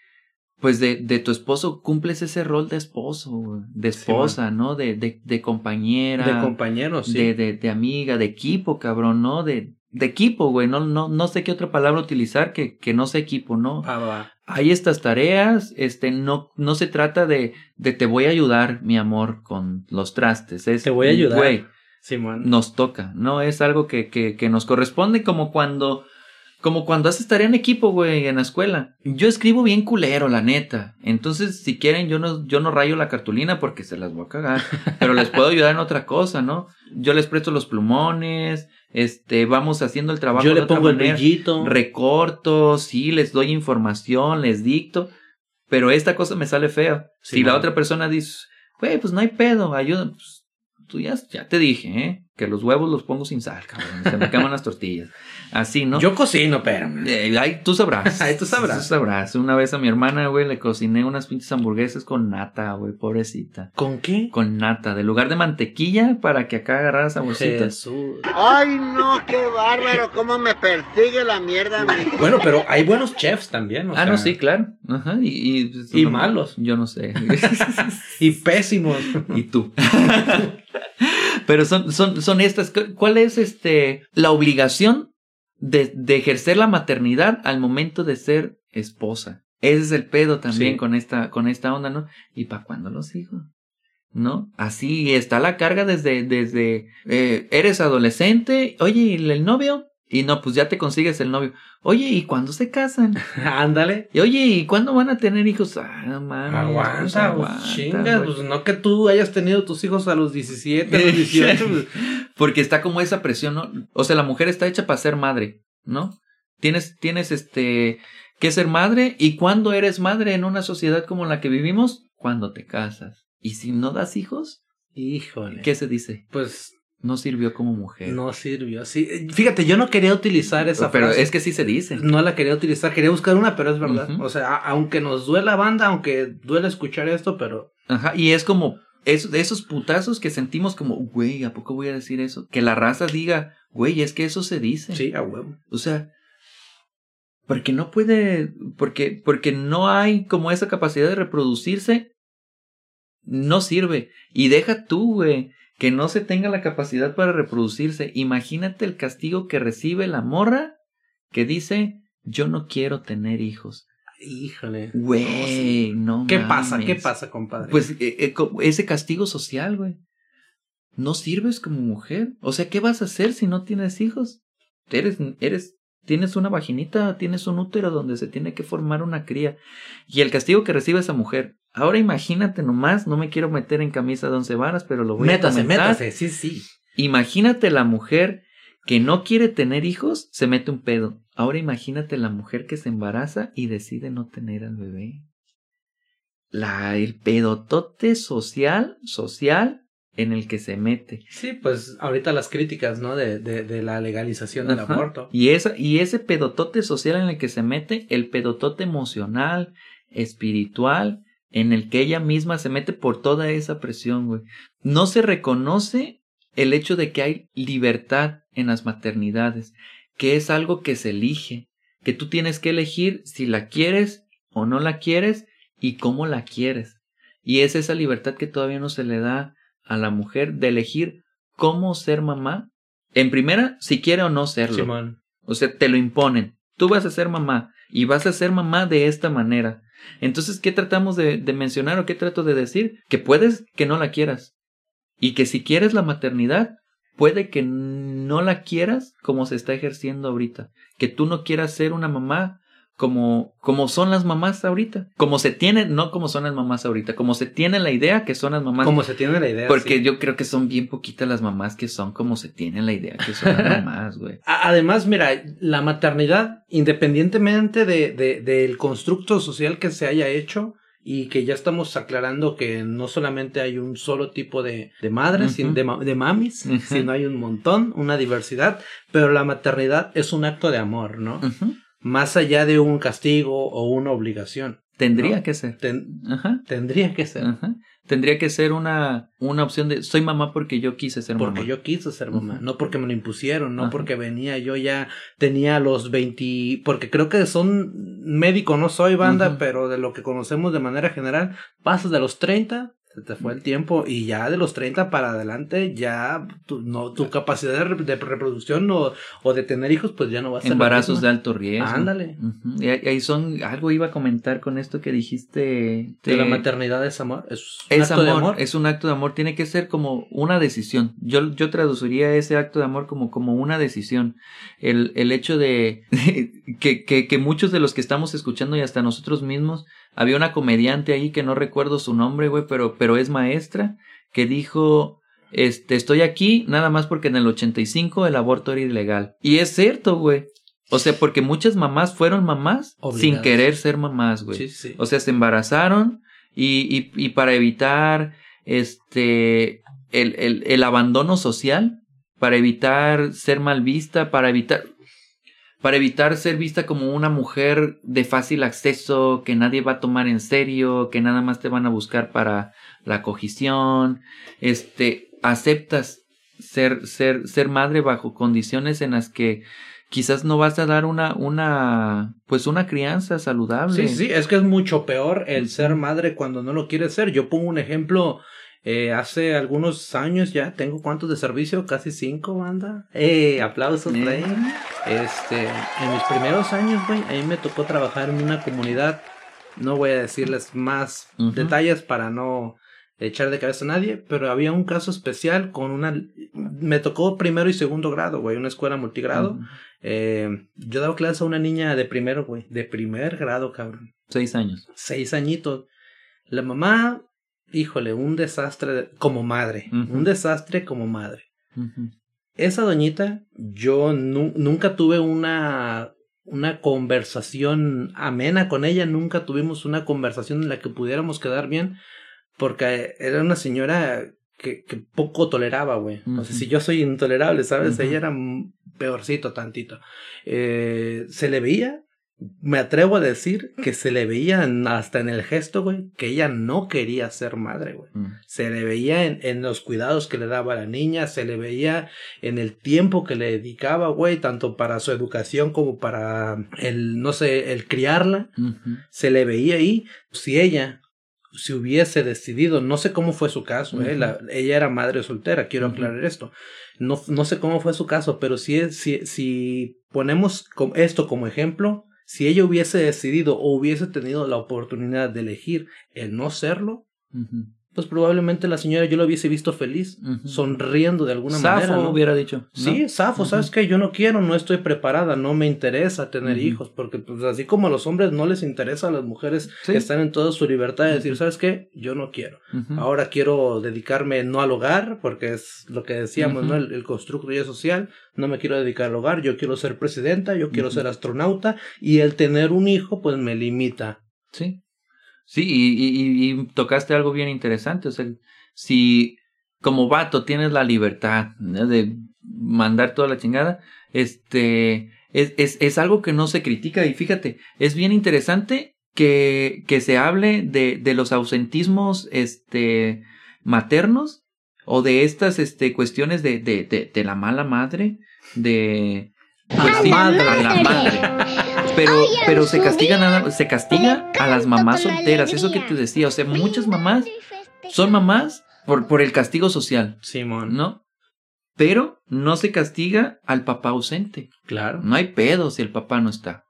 pues de, de tu esposo cumples ese rol de esposo, de Sí, esposa, ¿no? De, de, de compañera. De compañeros, sí. de, de, de amiga, de equipo, cabrón, ¿no? De, de equipo, güey. No, no, no sé qué otra palabra utilizar que, que no sea equipo, ¿no? Va, va. Hay estas tareas, este, no, no se trata de, de te voy a ayudar, mi amor, con los trastes. Es, Te voy a ayudar. Güey, Simón. nos toca, ¿no? Es algo que, que, que nos corresponde como cuando, como cuando haces tarea en equipo, güey, en la escuela. Yo escribo bien culero, la neta. Entonces, si quieren, yo no, yo no rayo la cartulina porque se las voy a cagar. Pero les puedo ayudar en otra cosa, ¿no? Yo les presto los plumones, este, vamos haciendo el trabajo Yo de le otra pongo el brillito. Recorto, sí, les doy información, les dicto. Pero esta cosa me sale fea. Sí, si la otra persona dice, güey, pues no hay pedo, ayuda, pues tú ya, ya te dije, ¿eh? Que los huevos los pongo sin sal, cabrón. Se me queman las tortillas. Así, ¿no? Yo cocino, pero. Eh, ay, tú sabrás. Ay, tú sabrás. Tú sabrás. Una vez a mi hermana, güey, le cociné unas pinches hamburguesas con nata, güey, pobrecita. ¿Con qué? Con nata, de lugar de mantequilla para que acá agarrara saborcito. Jesús. Ay, no, qué bárbaro, cómo me persigue la mierda. mi- Bueno, pero hay buenos chefs también. o Ah, sea, no, sí, claro. Ajá. Y, y, pues, Y no, malos. Yo no sé. Y pésimos. y tú. Pero son, son, son estas. cu- ¿Cuál es este la obligación de, de ejercer la maternidad al momento de ser esposa? Ese es el pedo también Sí. con esta, con esta onda, ¿no? ¿Y para cuándo los hijos? ¿No? Así está la carga desde, desde, eh, eres adolescente, oye, ¿y el novio? Y no, pues ya te consigues el novio. Oye, ¿y cuándo se casan? Ándale. Y oye, ¿y cuándo van a tener hijos? Ah, no mames. pues, Aguanta, pues, aguanta, chinga, güey. pues no que tú hayas tenido tus hijos a los 17, a los 18. pues, Porque está como esa presión, ¿no? O sea, la mujer está hecha para ser madre, ¿no? Tienes, tienes este, que ser madre. ¿Y cuándo eres madre en una sociedad como la que vivimos? Cuando te casas. Y si no das hijos, híjole. ¿qué se dice? Pues No sirvió como mujer. no sirvió. Sí, fíjate, yo no quería utilizar esa pero frase. es que sí se dice. No la quería utilizar, quería buscar una, pero es verdad. O sea, aunque nos duela banda, aunque duele escuchar esto, pero Ajá, y es como esos, esos putazos que sentimos como, güey, ¿a poco voy a decir eso? Que la raza diga, güey, es que eso se dice. sí, a huevo. O sea, porque no puede, porque, porque no hay como esa capacidad de reproducirse, no sirve. Y deja tú, güey, que no se tenga la capacidad para reproducirse. Imagínate el castigo que recibe la morra que dice, yo no quiero tener hijos. Híjole. Güey, no. ¿Qué pasa? ¿Qué pasa, compadre? Pues eh, eh, ese castigo social, güey. No sirves como mujer. O sea, ¿qué vas a hacer si no tienes hijos? Eres, eres, tienes una vaginita, tienes un útero donde se tiene que formar una cría. Y el castigo que recibe esa mujer. Ahora imagínate nomás, no me quiero meter en camisa de once varas, pero lo voy métase, a comentar. métase, sí, sí. Imagínate la mujer que no quiere tener hijos, se mete un pedo. Ahora imagínate la mujer que se embaraza y decide no tener al bebé. La, el pedotote social, social en el que se mete. Sí, pues ahorita las críticas, ¿no? De, de, de la legalización del Ajá. aborto. Y, esa, y ese pedotote social en el que se mete, el pedotote emocional, espiritual, en el que ella misma se mete por toda esa presión, güey. No se reconoce el hecho de que hay libertad en las maternidades, que es algo que se elige, que tú tienes que elegir si la quieres o no la quieres y cómo la quieres. Y es esa libertad que todavía no se le da a la mujer de elegir cómo ser mamá. En primera, si quiere o no serlo. O sea, te lo imponen. Tú vas a ser mamá y vas a ser mamá de esta manera. Entonces, ¿qué tratamos de, de mencionar o qué trato de decir? Que puedes que no la quieras. Y que si quieres la maternidad, puede que no la quieras como se está ejerciendo ahorita. Que tú no quieras ser una mamá como, como son las mamás ahorita. Como se tienen, no como son las mamás ahorita, como se tiene la idea que son las mamás. Como se tiene la idea. porque sí. yo creo que son bien poquitas las mamás que son como se tiene la idea que son las mamás, güey. Además, mira, la maternidad, independientemente de, de- del constructo social que se haya hecho, y que ya estamos aclarando que no solamente hay un solo tipo de, de madres, sin- de, ma- de mamis, sino hay un montón, una diversidad, pero la maternidad es un acto de amor, ¿no? Ujú. Más allá de un castigo o una obligación. Tendría ¿no? que ser. Ten- Ajá. tendría que ser. Ajá. Tendría que ser una, una opción de soy mamá porque yo quise ser Porque mamá. yo quise ser mamá, no porque me lo impusieron, no porque venía, yo ya tenía los 20, porque creo que son médico, no soy banda, pero de lo que conocemos de manera general, pasas de los 30, se te fue el tiempo y ya de los 30 para adelante ya tu, no, tu capacidad de, de reproducción o, o de tener hijos pues ya no va a ser Embarazos de alto riesgo. Ándale. Ujú. Y ahí son, algo iba a comentar con esto que dijiste. De la maternidad es amor, es un Es acto amor, de amor. es un acto de amor, tiene que ser como una decisión. Yo, yo traduciría ese acto de amor como, como una decisión. El, el hecho de que, que, que muchos de los que estamos escuchando y hasta nosotros mismos, había una comediante ahí que no recuerdo su nombre, güey, pero, pero es maestra, que dijo, este, estoy aquí nada más porque en el 85 el aborto era ilegal. Y es cierto, güey. O sea, porque muchas mamás fueron mamás sin querer ser mamás, güey. Sí, sí. O sea, se embarazaron y, y, y para evitar este el, el, el abandono social, para evitar ser mal vista, para evitar para evitar ser vista como una mujer de fácil acceso, que nadie va a tomar en serio, que nada más te van a buscar para la cogición, este, aceptas ser, ser, ser madre bajo condiciones en las que quizás no vas a dar una, una, pues una crianza saludable. Sí, sí, es que es mucho peor el ser madre cuando no lo quieres ser. Yo pongo un ejemplo Eh, hace algunos años ya tengo cuántos de servicio, casi cinco, banda. Eh, aplausos ahí. Este, en mis primeros años, güey, a mí me tocó trabajar en una comunidad. No voy a decirles más detalles para no echar de cabeza a nadie, pero había un caso especial con una... Me tocó primero y segundo grado, güey, una escuela multigrado. Ujú. Eh, yo daba clase a una niña de primero, güey, de primer grado, cabrón. Seis años. Seis añitos. La mamá, híjole, un desastre de- como madre. Un desastre como madre. Esa doñita, yo nu- nunca tuve una, una conversación amena con ella, nunca tuvimos una conversación en la que pudiéramos quedar bien, porque era una señora que, que poco toleraba, güey. O sea, si yo soy intolerable, ¿sabes? Ella era peorcito tantito. Eh, se le veía, me atrevo a decir que se le veía en- hasta en el gesto, güey, que ella no quería ser madre, güey. Mm. Se le veía en, en los cuidados que le daba a la niña, se le veía en el tiempo que le dedicaba, güey, tanto para su educación como para el, no sé, el criarla. Se le veía ahí. Si ella, si hubiese decidido, no sé cómo fue su caso, eh, la- ella era madre soltera, quiero aclarar esto. No, no sé cómo fue su caso, pero si, si, si ponemos esto como ejemplo, si ella hubiese decidido o hubiese tenido la oportunidad de elegir el no serlo. Pues probablemente la señora yo la hubiese visto feliz, sonriendo de alguna manera. ¿no? hubiera dicho. ¿no? Sí, Safo, ¿sabes qué? Yo no quiero, no estoy preparada, no me interesa tener hijos, porque pues así como a los hombres no les interesa, a las mujeres Sí. están en toda su libertad de decir. ¿sabes qué? Yo no quiero. Ahora quiero dedicarme no al hogar, porque es lo que decíamos. ¿no? El, el constructo ya social, no me quiero dedicar al hogar, yo quiero ser presidenta, yo quiero ser astronauta, y el tener un hijo, pues me limita. Sí. Sí, y, y- y- tocaste algo bien interesante. O sea, si como vato tienes la libertad ¿no? de mandar toda la chingada, este es, es, es algo que no se critica. Y fíjate, es bien interesante que, que se hable de, de los ausentismos este maternos o de estas este cuestiones de, de, de, de la mala madre, de A pues la madre. a la madre. Pero, pero se castiga nada, se castiga a las mamás solteras, eso que te decía, o sea, muchas mamás son mamás por, por el castigo social, Simón, ¿no? Pero no se castiga al papá ausente. Claro. No hay pedo si el papá no está,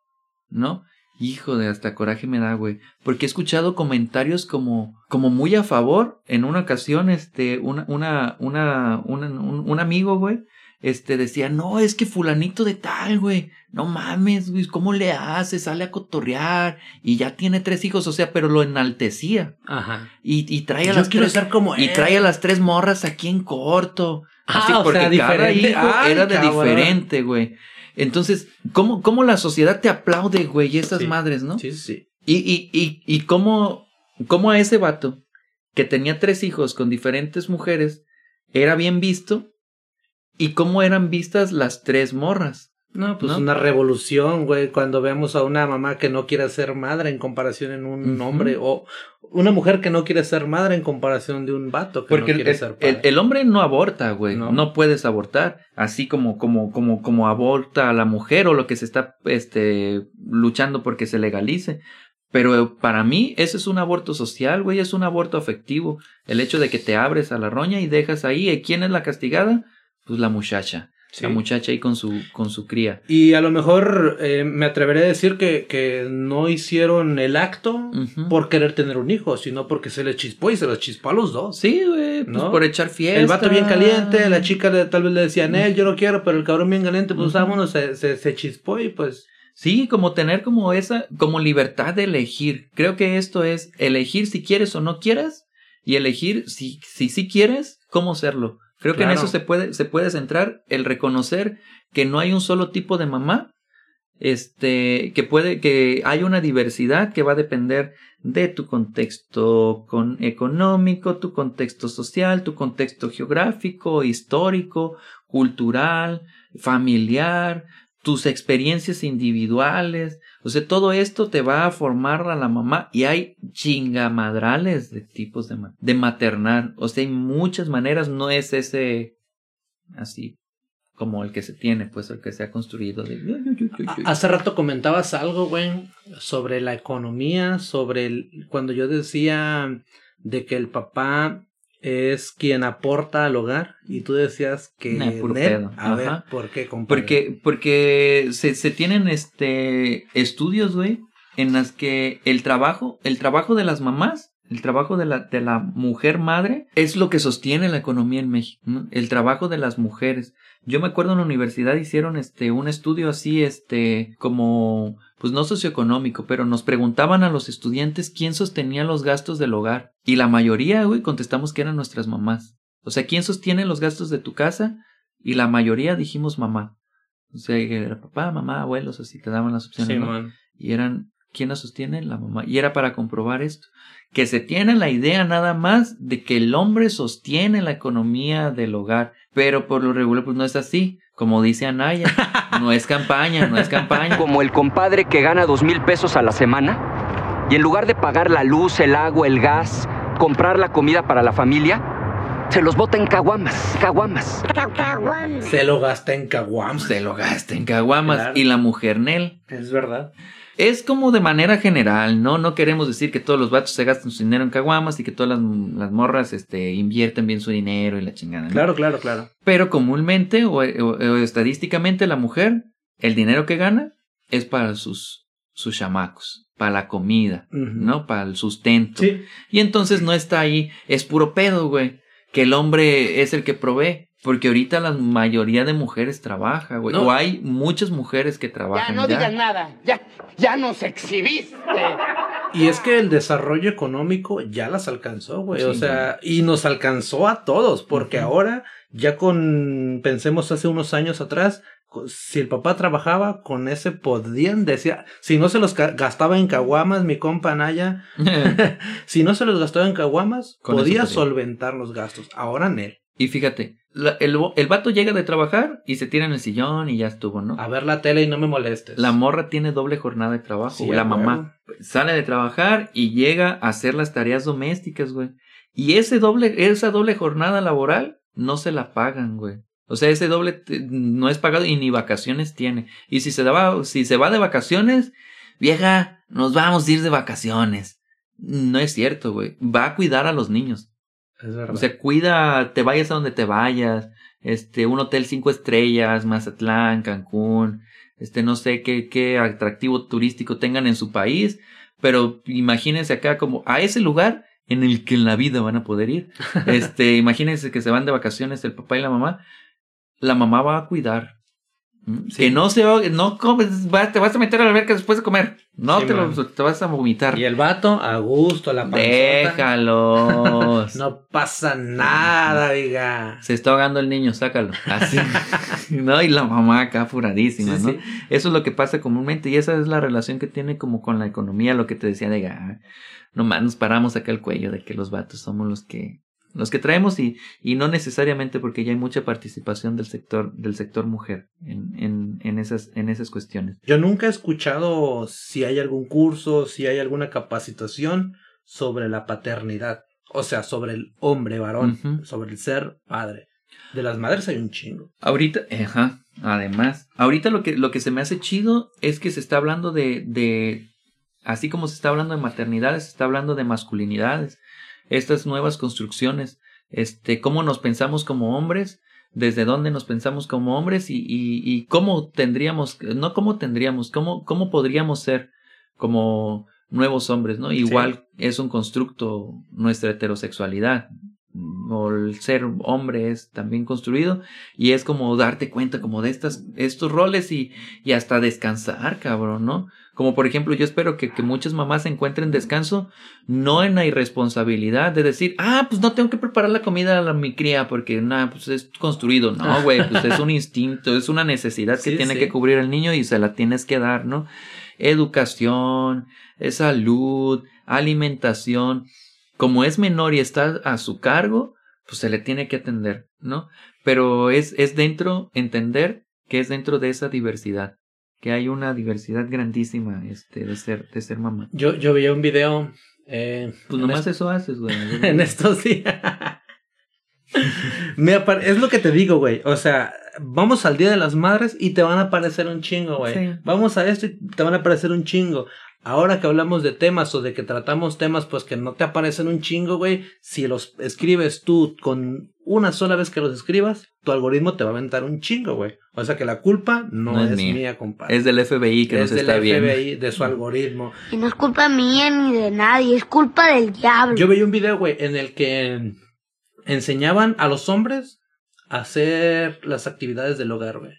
¿no? Hijo de hasta coraje me da, güey. Porque he escuchado comentarios como, como muy a favor. En una ocasión, este, una, una, una, una- un, un amigo, güey, este, decía, no, es que fulanito de tal, güey. No mames, güey, ¿cómo le hace? Sale a cotorrear y ya tiene tres hijos, o sea, pero lo enaltecía. Ajá. Y, y trae a Yo las quiero tres, como y trae a las tres morras aquí en corto. Ah, Así, o porque sea, cada diferente. hijo Ay, era de cabrón. diferente, güey. Entonces, ¿cómo, ¿cómo la sociedad te aplaude, güey? Esas Sí. madres, ¿no? Sí, sí, sí. Y, y, y, y cómo, cómo a ese vato, que tenía tres hijos con diferentes mujeres, era bien visto, y cómo eran vistas las tres morras. No, pues ¿No? una revolución, güey, cuando vemos a una mamá que no quiere ser madre en comparación en un hombre, o una mujer que no quiere ser madre en comparación de un vato que Porque no quiere el- ser padre. el hombre no aborta, güey. No. No. puedes abortar. Así como, como, como, como aborta a la mujer o lo que se está este, luchando porque se legalice. Pero para mí, ese es un aborto social, güey. Es un aborto afectivo. El hecho de que te abres a la roña y dejas ahí. ¿Y quién es la castigada? Pues la muchacha. Sí. La muchacha ahí con su, con su cría. Y a lo mejor eh, me atreveré a decir que, que no hicieron el acto por querer tener un hijo, sino porque se le chispó y se los chispó a los dos. Sí, güey. Pues ¿No? por echar fiesta. El vato bien caliente, la chica le- tal vez le decían, él, yo no quiero, pero el cabrón bien caliente, pues vámonos, se, se, se chispó y pues... Sí, como tener como esa, como libertad de elegir. Creo que esto es elegir si quieres o no quieras y elegir si si sí quieres, cómo serlo. Creo que en eso se puede, se puede centrar el reconocer que no hay un solo tipo de mamá, este, que puede, que hay una diversidad que va a depender de tu contexto con, económico, tu contexto social, tu contexto geográfico, histórico, cultural, familiar, tus experiencias individuales. O sea, todo esto te va a formar a la mamá y hay chingamadrales de tipos de, ma- de maternar. O sea, hay muchas maneras, no es ese así como el que se tiene, pues el que se ha construido. de- Hace rato comentabas algo, güey, sobre la economía, sobre el, cuando yo decía de que el papá es quien aporta al hogar y tú decías que Nah, puro Ned- pedo. a ver, Ajá. ¿por qué, compadre? Porque, porque se, se tienen este estudios, güey, en las que el trabajo, el trabajo de las mamás, el trabajo de la, de la mujer madre, es lo que sostiene la economía en México, ¿no? El trabajo de las mujeres. Yo me acuerdo en la universidad hicieron este un estudio así, este, como, pues no socioeconómico, pero nos preguntaban a los estudiantes quién sostenía los gastos del hogar. Y la mayoría, güey, contestamos que eran nuestras mamás. O sea, ¿quién sostiene los gastos de tu casa? Y la mayoría dijimos mamá. O sea, era papá, mamá, abuelos, así te daban las opciones. Sí, ¿no? man. Y eran, ¿quién la sostiene? La mamá. Y era para comprobar esto. Que se tiene la idea nada más de que el hombre sostiene la economía del hogar. Pero por lo regular, pues no es así. Como dice Anaya, no es campaña, no es campaña. Como el compadre que gana dos mil pesos a la semana y en lugar de pagar la luz, el agua, el gas, comprar la comida para la familia, se los bota en caguamas, caguamas. Se lo gasta en caguams. Se lo gasta en caguamas. Claro. Y la mujer Nel. Es verdad. Es como de manera general, ¿no? No queremos decir que todos los vatos se gastan su dinero en caguamas y que todas las, las morras este, invierten bien su dinero y la chingada. ¿no? Claro, claro, claro. Pero comúnmente o, o- o estadísticamente la mujer, el dinero que gana es para sus, sus chamacos, para la comida. ¿no? Para el sustento. Sí. Y entonces no está ahí, es puro pedo, güey. Que el hombre es el que provee. Porque ahorita la mayoría de mujeres trabaja, güey. No. O hay muchas mujeres que trabajan. Ya no digas nada, ya, ya nos exhibiste. Y es que el desarrollo económico ya las alcanzó, güey. Sí, o sea, y nos alcanzó a todos, porque ahora, ya con, pensemos hace unos años atrás, si el papá trabajaba, con ese podían, decía, si no se los gastaba en caguamas, mi compa Naya, si no se los gastaba en caguamas, podía podía. solventar los gastos. Ahora Nel. Y fíjate, la- el, el vato llega de trabajar y se tira en el sillón y ya estuvo, ¿no? A ver la tele y no me molestes. La morra tiene doble jornada de trabajo, Sí, güey, a la mamá. Sale de trabajar y llega a hacer las tareas domésticas, güey. Y ese doble, esa doble jornada laboral no se la pagan, güey. O sea, ese doble no es pagado y ni vacaciones tiene. Y si se daba, si se va de vacaciones, vieja, nos vamos a ir de vacaciones. No es cierto, güey. Va a cuidar a los niños. Es verdad. O sea, cuida, te vayas a donde te vayas, este, un hotel cinco estrellas, Mazatlán, Cancún, este, no sé qué, qué atractivo turístico tengan en su país, pero imagínense acá como a ese lugar en el que en la vida van a poder ir. Este, imagínense que se van de vacaciones el papá y la mamá, la mamá va a cuidar. Sí. Que no se, no comes, te vas a meter a la alberca después de comer. No Sí, te, lo- te vas a vomitar. y el vato, a gusto, la panzota. Déjalos. No pasa nada, diga. Se está ahogando el niño, sácalo. Así. ¿No? Y la mamá acá furadísima, Sí, ¿no? sí. Eso es lo que pasa comúnmente y esa es la relación que tiene como con la economía, lo que te decía de, ah, nomás nos paramos acá el cuello de que los vatos somos los que los que traemos y, y no necesariamente porque ya hay mucha participación del sector del sector mujer en, en, en esas en esas cuestiones. Yo nunca he escuchado si hay algún curso, si hay alguna capacitación sobre la paternidad. O sea, sobre el hombre varón, sobre el ser padre. De las madres hay un chingo. Ahorita, ajá, además, ahorita lo que, lo que se me hace chido es que se está hablando de, de, así como se está hablando de maternidades, se está hablando de masculinidades, estas nuevas construcciones, este, cómo nos pensamos como hombres, desde dónde nos pensamos como hombres y, y, y cómo tendríamos, no cómo tendríamos, cómo, cómo podríamos ser como nuevos hombres, ¿no? Igual es un constructo nuestra heterosexualidad, o el ser hombre es también construido y es como darte cuenta como de estas estos roles y, y hasta descansar cabrón no como por ejemplo yo espero que, que muchas mamás encuentren descanso no en la irresponsabilidad de decir ah pues no tengo que preparar la comida a la- mi cría porque nada pues es construido no güey pues es un instinto es una necesidad que Sí, tiene sí. que cubrir el niño y se la tienes que dar no educación eh, salud alimentación como es menor y está a su cargo, pues se le tiene que atender, ¿no? Pero es, es dentro, entender que es dentro de esa diversidad, que hay una diversidad grandísima este, de, ser, de ser mamá. Yo, yo veía un video. Eh, Pues nomás eso haces, güey. en estos días. Me es lo que te digo, güey. O sea, vamos al Día de las Madres y te van a aparecer un chingo, güey. Sí. Vamos a esto y te van a aparecer un chingo. Ahora que hablamos de temas o de que tratamos temas pues que no te aparecen un chingo, güey, si los escribes tú con una sola vez que los escribas, tu algoritmo te va a aventar un chingo, güey. O sea que la culpa no, No es es, mía. mía, compadre. Es del FBI que Es nos del está viendo. FBI, de su algoritmo. Y no es culpa mía ni de nadie, es culpa del diablo. Yo veía un video, güey, en el que enseñaban a los hombres hacer las actividades del hogar, güey.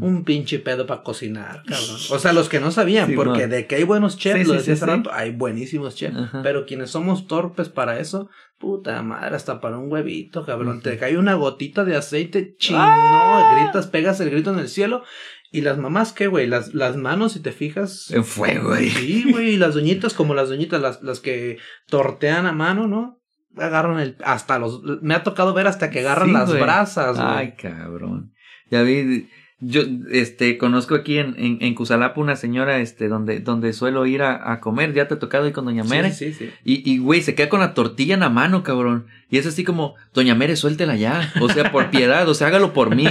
Un pinche pedo para cocinar, cabrón. O sea, los que no sabían, Sí, porque man. de que hay buenos chefs, Sí, lo decía sí, hace rato, hay buenísimos chefs. Ajá. Pero quienes somos torpes para eso, puta madre, hasta para un huevito, cabrón. Te cae una gotita de aceite, chingón, ¡Ah! gritas, pegas el grito en el cielo. Y las mamás, ¿qué, güey? Las, las manos, si te fijas. En fuego, güey. Sí, güey, y las doñitas, como las doñitas, las, las que tortean a mano, ¿no? Agarran el, hasta los, me ha tocado ver hasta que agarran Sí, las brasas, güey. Ay, cabrón. Ya vi, yo, este, conozco aquí en, en, en Cusalapa una señora, este, donde, donde suelo ir a, a comer. Ya te ha tocado ir con Doña Mere. Sí, sí, sí. Y, y, güey, se queda con la tortilla en la mano, cabrón. Y es así como, Doña Mere, suéltela ya. O sea, por piedad, o sea, hágalo por mí.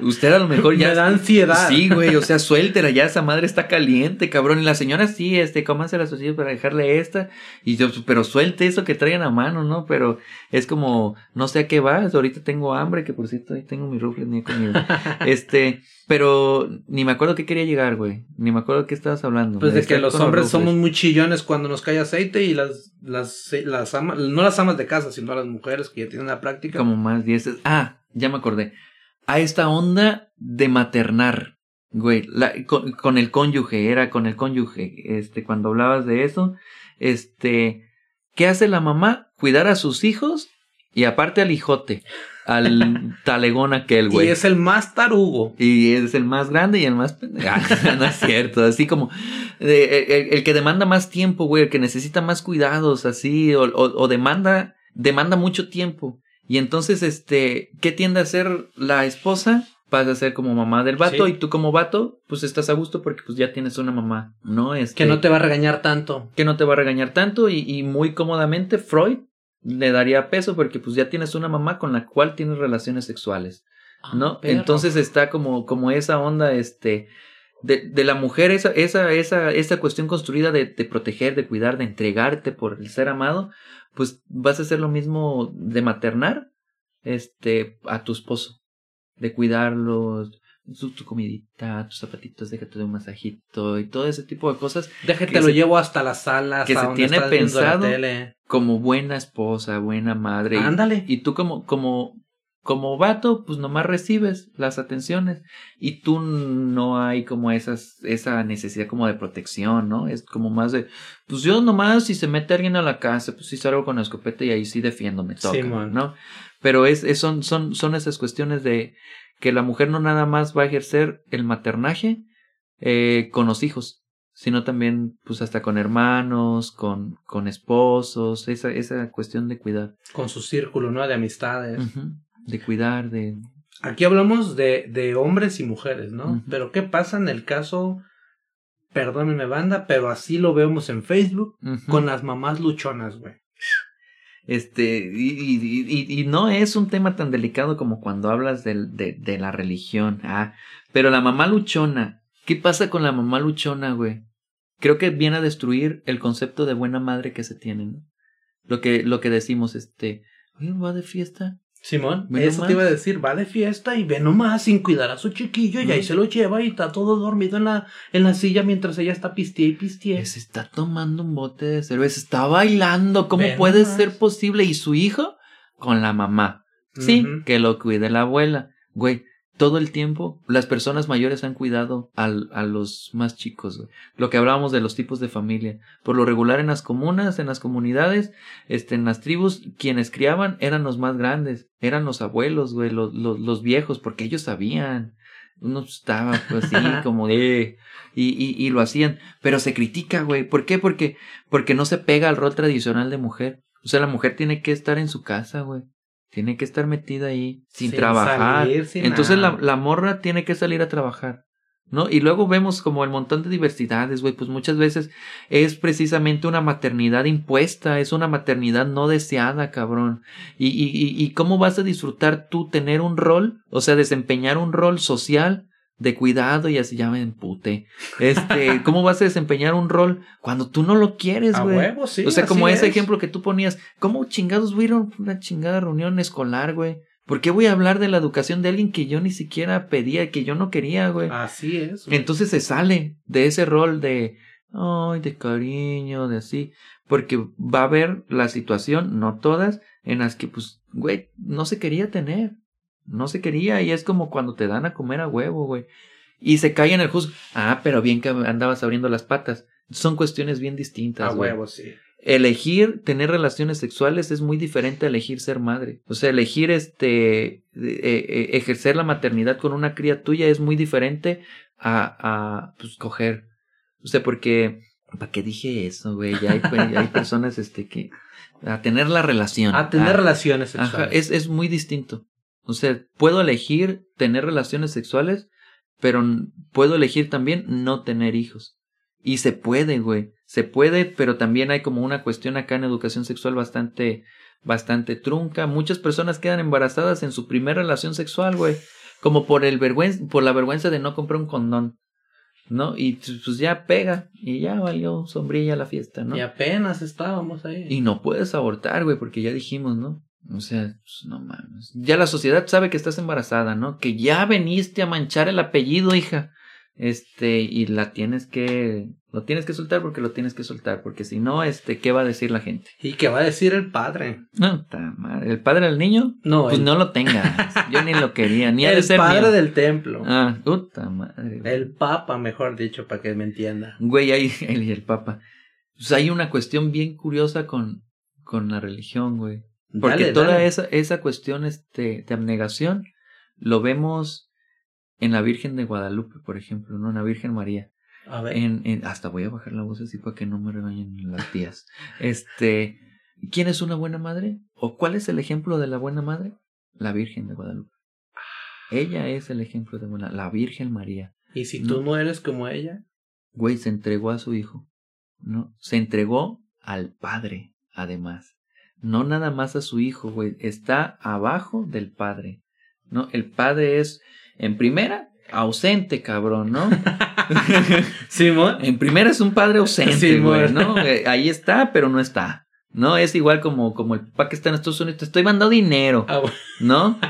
Usted a lo mejor ya. Me da ansiedad. Sí, güey, o sea, suéltela ya, esa madre está caliente, cabrón. Y la señora sí, este, cómanse las tortillas para dejarle esta. Y yo, pero suelte eso que traigan a mano, ¿no? Pero es como, no sé a qué vas, ahorita tengo hambre, que por cierto ahí tengo mi rufles ni he comido. este, pero ni me acuerdo qué quería llegar, güey. Ni me acuerdo qué estabas hablando. Pues de que los hombres somos muy chillones cuando nos cae aceite y las, las, las amas, no las amas de casa, sino las mujeres que ya tienen la práctica. Como más dieces. Ah, ya me acordé. A esta onda de maternar, güey, la- con, con el cónyuge, era con el cónyuge, este, cuando hablabas de eso, este, ¿qué hace la mamá? Cuidar a sus hijos y aparte al hijote, al talegón aquel, y güey. es el más tarugo. Y es el más grande y el más pendejo. Ah, no es cierto. Así como eh, el, el que demanda más tiempo, güey, el que necesita más cuidados, así, o, o- o demanda, demanda mucho tiempo. Y entonces, este, ¿qué tiende a hacer la esposa? Pasa a ser como mamá del vato Sí. y tú como vato, pues estás a gusto porque pues ya tienes una mamá, ¿no? Este, Que no te va a regañar tanto. que no te va a regañar tanto y, y muy cómodamente Freud le daría peso porque pues ya tienes una mamá con la cual tienes relaciones sexuales. ¿no? perro. Entonces está como, como esa onda, este, de, de la mujer, esa, esa, esa, esa cuestión construida de, de proteger, de cuidar, de entregarte por el ser amado, pues vas a hacer lo mismo de maternar, este, a tu esposo, de cuidarlos, su, tu comidita, tus zapatitos, déjate de un masajito y todo ese tipo de cosas Déjate lo se- llevo hasta la sala, que hasta se donde tiene estás la pensado tele. Como buena esposa, buena madre. Ándale. y tú como, como, como vato, pues nomás recibes las atenciones. Y tú no hay como esas, esa necesidad como de protección, ¿no? Es como más de, pues yo nomás si se mete alguien a la casa, pues sí salgo con la escopeta y ahí sí defiendo, me toca, Simón. ¿no? Pero es, es- son, son, son esas cuestiones de que la mujer no nada más va a ejercer el maternaje eh, con los hijos, sino también pues hasta con hermanos, con, con esposos, esa, esa cuestión de cuidar. Con su círculo, ¿no? De amistades. De cuidar, de... Aquí hablamos de, de hombres y mujeres, ¿no? Pero ¿qué pasa en el caso, perdónenme banda, pero así lo vemos en Facebook, con las mamás luchonas, güey? Este, y, y, y, y no es un tema tan delicado como cuando hablas de, de la religión. Ah, pero la mamá luchona, ¿qué pasa con la mamá luchona, güey? Creo que viene a destruir el concepto de buena madre que se tiene, ¿no? Lo que, lo que decimos, este, oye, va de fiesta. Simón, eso nomás. te iba a decir, va de fiesta y ve nomás sin cuidar a su chiquillo y ahí se lo lleva y está todo dormido en la, en la silla mientras ella está pistie y pistie. Se está tomando un bote de cerveza, está bailando, ¿cómo puede nomás. ser posible? ¿Y su hijo? Con la mamá. Sí, que lo cuide la abuela. Güey, todo el tiempo las personas mayores han cuidado al, a los más chicos. güey. Lo que hablábamos de los tipos de familia. Por lo regular en las comunas, en las comunidades, este, en las tribus, quienes criaban eran los más grandes. Eran los abuelos, güey, los, los, los viejos, porque ellos sabían. Uno estaba pues así como de... Y, y, y lo hacían. Pero se critica, güey. ¿Por qué? Porque, porque no se pega al rol tradicional de mujer. O sea, la mujer tiene que estar en su casa, güey. Tiene que estar metida ahí sin, Sin trabajar. salir, sin Entonces la, morra tiene que salir a trabajar. ¿No? Y luego vemos como el montón de diversidades, güey, pues muchas veces es precisamente una maternidad impuesta, es una maternidad no deseada, cabrón. Y, y, y, y cómo vas a disfrutar tú tener un rol, o sea, desempeñar un rol social de cuidado y así ya me emputé. Este, ¿cómo vas a desempeñar un rol cuando tú no lo quieres, A güey? huevo, sí, o sea, como ese es. ejemplo que tú ponías, ¿cómo chingados voy a ir a una chingada reunión escolar, güey? ¿Por qué voy a hablar de la educación de alguien que yo ni siquiera pedía, que yo no quería, güey? Así es. Entonces se sale de ese rol de, ay, de cariño, de así, porque va a haber la situación, no todas, en las que, pues, güey, no se quería tener, no se quería, y es como cuando te dan a comer a huevo, güey, y se cae en el juzgo, ah, pero bien que andabas abriendo las patas, son cuestiones bien distintas, a güey. huevo, sí. Elegir tener relaciones sexuales es muy diferente a elegir ser madre. O sea, elegir este eh, eh, ejercer la maternidad con una cría tuya es muy diferente a, a pues coger. O sea, porque ¿para qué dije eso, güey? Ya hay, hay personas este que a tener la relación. A tener Ah, relaciones Ajá, sexuales. es, es muy distinto. O sea, puedo elegir tener relaciones sexuales, pero puedo elegir también no tener hijos. Y se puede, güey. Se puede, pero también hay como una cuestión acá en educación sexual bastante, bastante trunca. Muchas personas quedan embarazadas en su primera relación sexual, güey. Como por el vergüenza, por la vergüenza de no comprar un condón. ¿No? Y pues ya pega. Y ya valió sombrilla la fiesta, ¿no? Y apenas estábamos ahí. Y no puedes abortar, güey, porque ya dijimos, ¿no? O sea, pues, no mames. Ya la sociedad sabe que estás embarazada, ¿no? Que ya veniste a manchar el apellido, hija. Este, y la tienes que, lo tienes que soltar porque lo tienes que soltar, porque si no, este, ¿qué va a decir la gente? ¿Y qué va a decir el padre? No, madre. ¿El padre del niño? No, Pues el, no lo tengas. Yo ni lo quería, ni ha de el ser padre mío. del templo. Ah, puta madre. güey. El papa, mejor dicho, para que me entienda. Güey, ahí, y el papa. Pues hay una cuestión bien curiosa con, con la religión, güey. Porque Dale, toda dale. esa, esa cuestión este, de abnegación lo vemos en la Virgen de Guadalupe, por ejemplo, ¿no? En la Virgen María. A ver. En, en- hasta voy a bajar la voz así para que no me regañen las tías. Este, ¿quién es una buena madre? ¿O cuál es el ejemplo de la buena madre? La Virgen de Guadalupe. Ella es el ejemplo de buena, la Virgen María. ¿Y si tú no eres como ella? Güey, se entregó a su hijo. ¿No? Se entregó al padre, además. No nada más a su hijo, güey. Está abajo del padre. ¿No? El padre es, en primera, ausente, cabrón, ¿no? Simón. en primera es un padre ausente, güey. ¿no? Eh, Ahí está, pero no está. No, es igual como, como el papá que está en Estados Unidos. Te estoy mandando dinero, Ah, bueno. ¿no?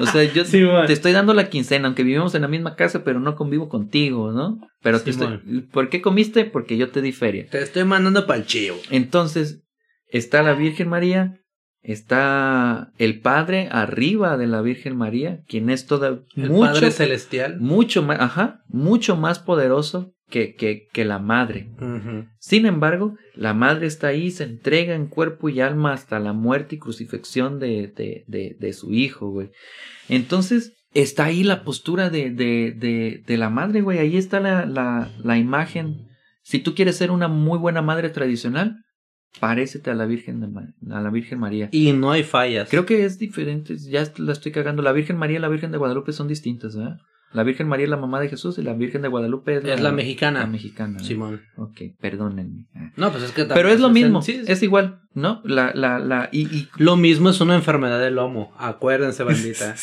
O sea, yo te estoy dando la quincena, aunque vivimos en la misma casa, pero no convivo contigo, ¿no? Pero te estoy... ¿Por qué comiste? Porque yo te di feria. Te estoy mandando para el chivo. Entonces, está la Virgen María, está el Padre arriba de la Virgen María, quien es toda El mucho, Padre Celestial. mucho más, ajá, mucho más poderoso que, que, que la Madre. Sin embargo, la Madre está ahí, se entrega en cuerpo y alma hasta la muerte y crucifixión de, de, de, de su hijo, güey. Entonces, está ahí la postura de, de, de, de la Madre, güey. Ahí está la, la, la imagen. Si tú quieres ser una muy buena madre tradicional, parécete a la Virgen, de a la Virgen María. Y no hay fallas. Creo que es diferente, ya la estoy cagando. La Virgen María y la Virgen de Guadalupe son distintas, ¿verdad? La Virgen María es la mamá de Jesús y la Virgen de Guadalupe es la, Es la mexicana. La mexicana. Simón. Ok, perdónenme. Ah. No, pues es que Pero es lo mismo, Sí, sí. es igual, ¿no? La, la, la, y, y Lo mismo es una enfermedad del lomo. Acuérdense, bandita.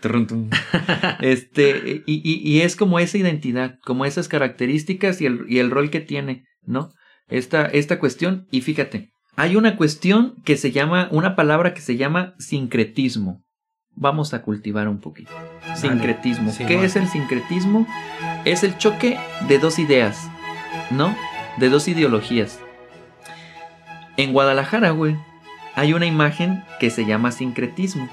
Este, y, y, y es como esa identidad, como esas características y el, y el rol que tiene, ¿no? Esta, esta cuestión, y fíjate, hay una cuestión que se llama, una palabra que se llama sincretismo. Vamos a cultivar un poquito. Sincretismo. Sí, ¿Qué es el sincretismo? Es el choque de dos ideas, ¿no? De dos ideologías. En Guadalajara, güey, hay una imagen que se llama sincretismo.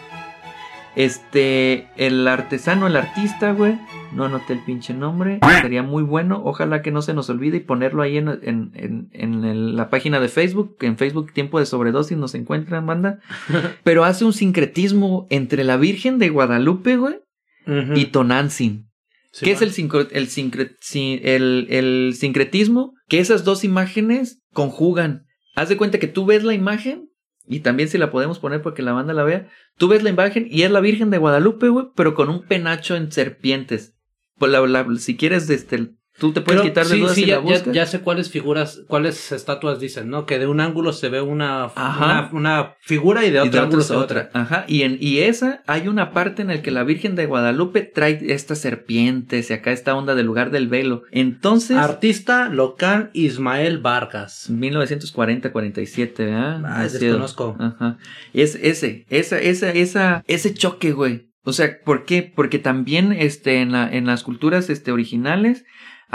Este, el artesano, el artista, güey. No anoté el pinche nombre. Sería muy bueno. Ojalá que no se nos olvide y ponerlo ahí en, en, en, la página de Facebook. Que en Facebook Tiempo de Sobredosis nos encuentran, banda. Pero hace un sincretismo entre la Virgen de Guadalupe, güey, y Tonantzin. ¿Qué es el, sincro- el, sincre- si- el, el sincretismo? Que esas dos imágenes conjugan. Haz de cuenta que tú ves la imagen, y también si la podemos poner porque la banda la vea, tú ves la imagen y es la Virgen de Guadalupe, güey, pero con un penacho en serpientes. Pues la- la- si quieres, este, Tú te puedes quitar de sí, dudas sí, si ya, la buscas. ya sé cuáles figuras, cuáles estatuas dicen, ¿no? Que de un ángulo se ve una, una, una figura y de Y otro de ángulo se otra. otra. Ajá. Y en y esa hay una parte en la que la Virgen de Guadalupe trae estas serpientes y acá esta onda del lugar del velo. Entonces, Artista local Ismael Vargas. 1940-47, ¿verdad? Ah, desconozco. Ajá. Es ese, esa, esa, esa, ese choque, güey. O sea, ¿por qué? Porque también, este, en la, en las culturas, este, originales,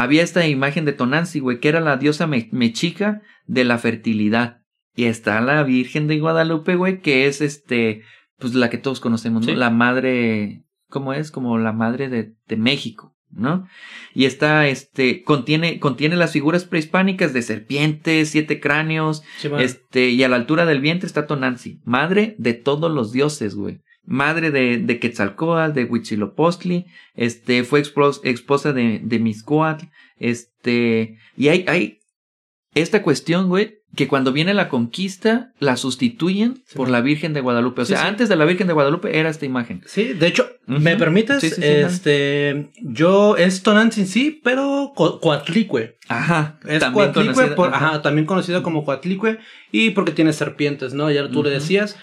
había esta imagen de Tonanzi, güey, que era la diosa me- mexica de la fertilidad. Y está la Virgen de Guadalupe, güey, que es, este, pues la que todos conocemos, ¿no? Sí. La madre, ¿cómo es? Como la madre de, de México. ¿no? Y está, este, contiene, contiene las figuras prehispánicas de serpientes, siete cráneos, Sí, este, y a la altura del vientre está Tonanzi, madre de todos los dioses, güey. Madre de, de Quetzalcóatl, de Huitzilopochtli, este, fue expos- esposa de, de Mizcoatl, este, y hay, hay esta cuestión, güey, que cuando viene la conquista, la sustituyen Sí, por la Virgen de Guadalupe. O sea, sí. antes de la Virgen de Guadalupe era esta imagen. Sí, de hecho. ¿me permites? Este, yo, es Tonantzin sí, pero Co- Coatlicue. Ajá. Es Coatlicue, por- ajá. ajá, también conocido como Coatlicue, y porque tiene serpientes, ¿no? Ya tú le decías.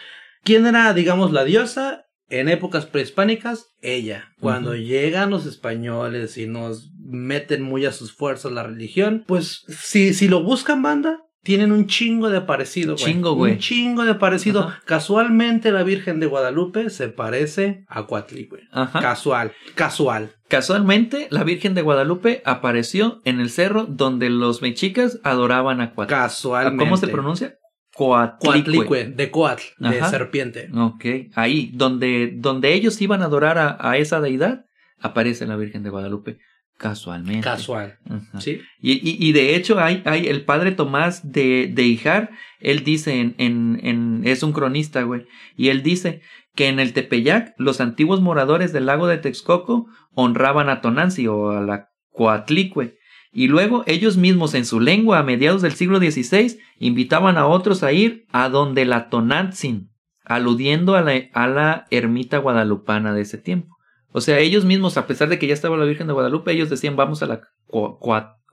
¿Quién era, digamos, la diosa? En épocas prehispánicas, ella. Cuando llegan los españoles y nos meten muy a sus fuerzas la religión, pues si, si lo buscan banda, tienen un chingo de parecido, güey. Chingo, güey. Un chingo de parecido. Ajá. Casualmente la Virgen de Guadalupe se parece a Coatlicue. Ajá. Casual, casual. Casualmente, la Virgen de Guadalupe apareció en el cerro donde los mexicas adoraban a Coatl. Casualmente. ¿Cómo se pronuncia? Coatlicue. Coatlicue, de Coatl, de Ajá. serpiente. Ok, ahí, donde, donde ellos iban a adorar a, a esa deidad, aparece la Virgen de Guadalupe, casualmente. Casual. Ajá. ¿Sí? Y, y, y de hecho, hay, hay el padre Tomás de, de Ijar, él dice en, en, en, es un cronista, güey, y él dice que en el Tepeyac, los antiguos moradores del lago de Texcoco honraban a Tonanzi o a la Coatlicue. Y luego ellos mismos en su lengua a mediados del siglo XVI invitaban a otros a ir a donde la Tonantzin, aludiendo a la, a la ermita guadalupana de ese tiempo. O sea, ellos mismos, a pesar de que ya estaba la Virgen de Guadalupe, ellos decían vamos a la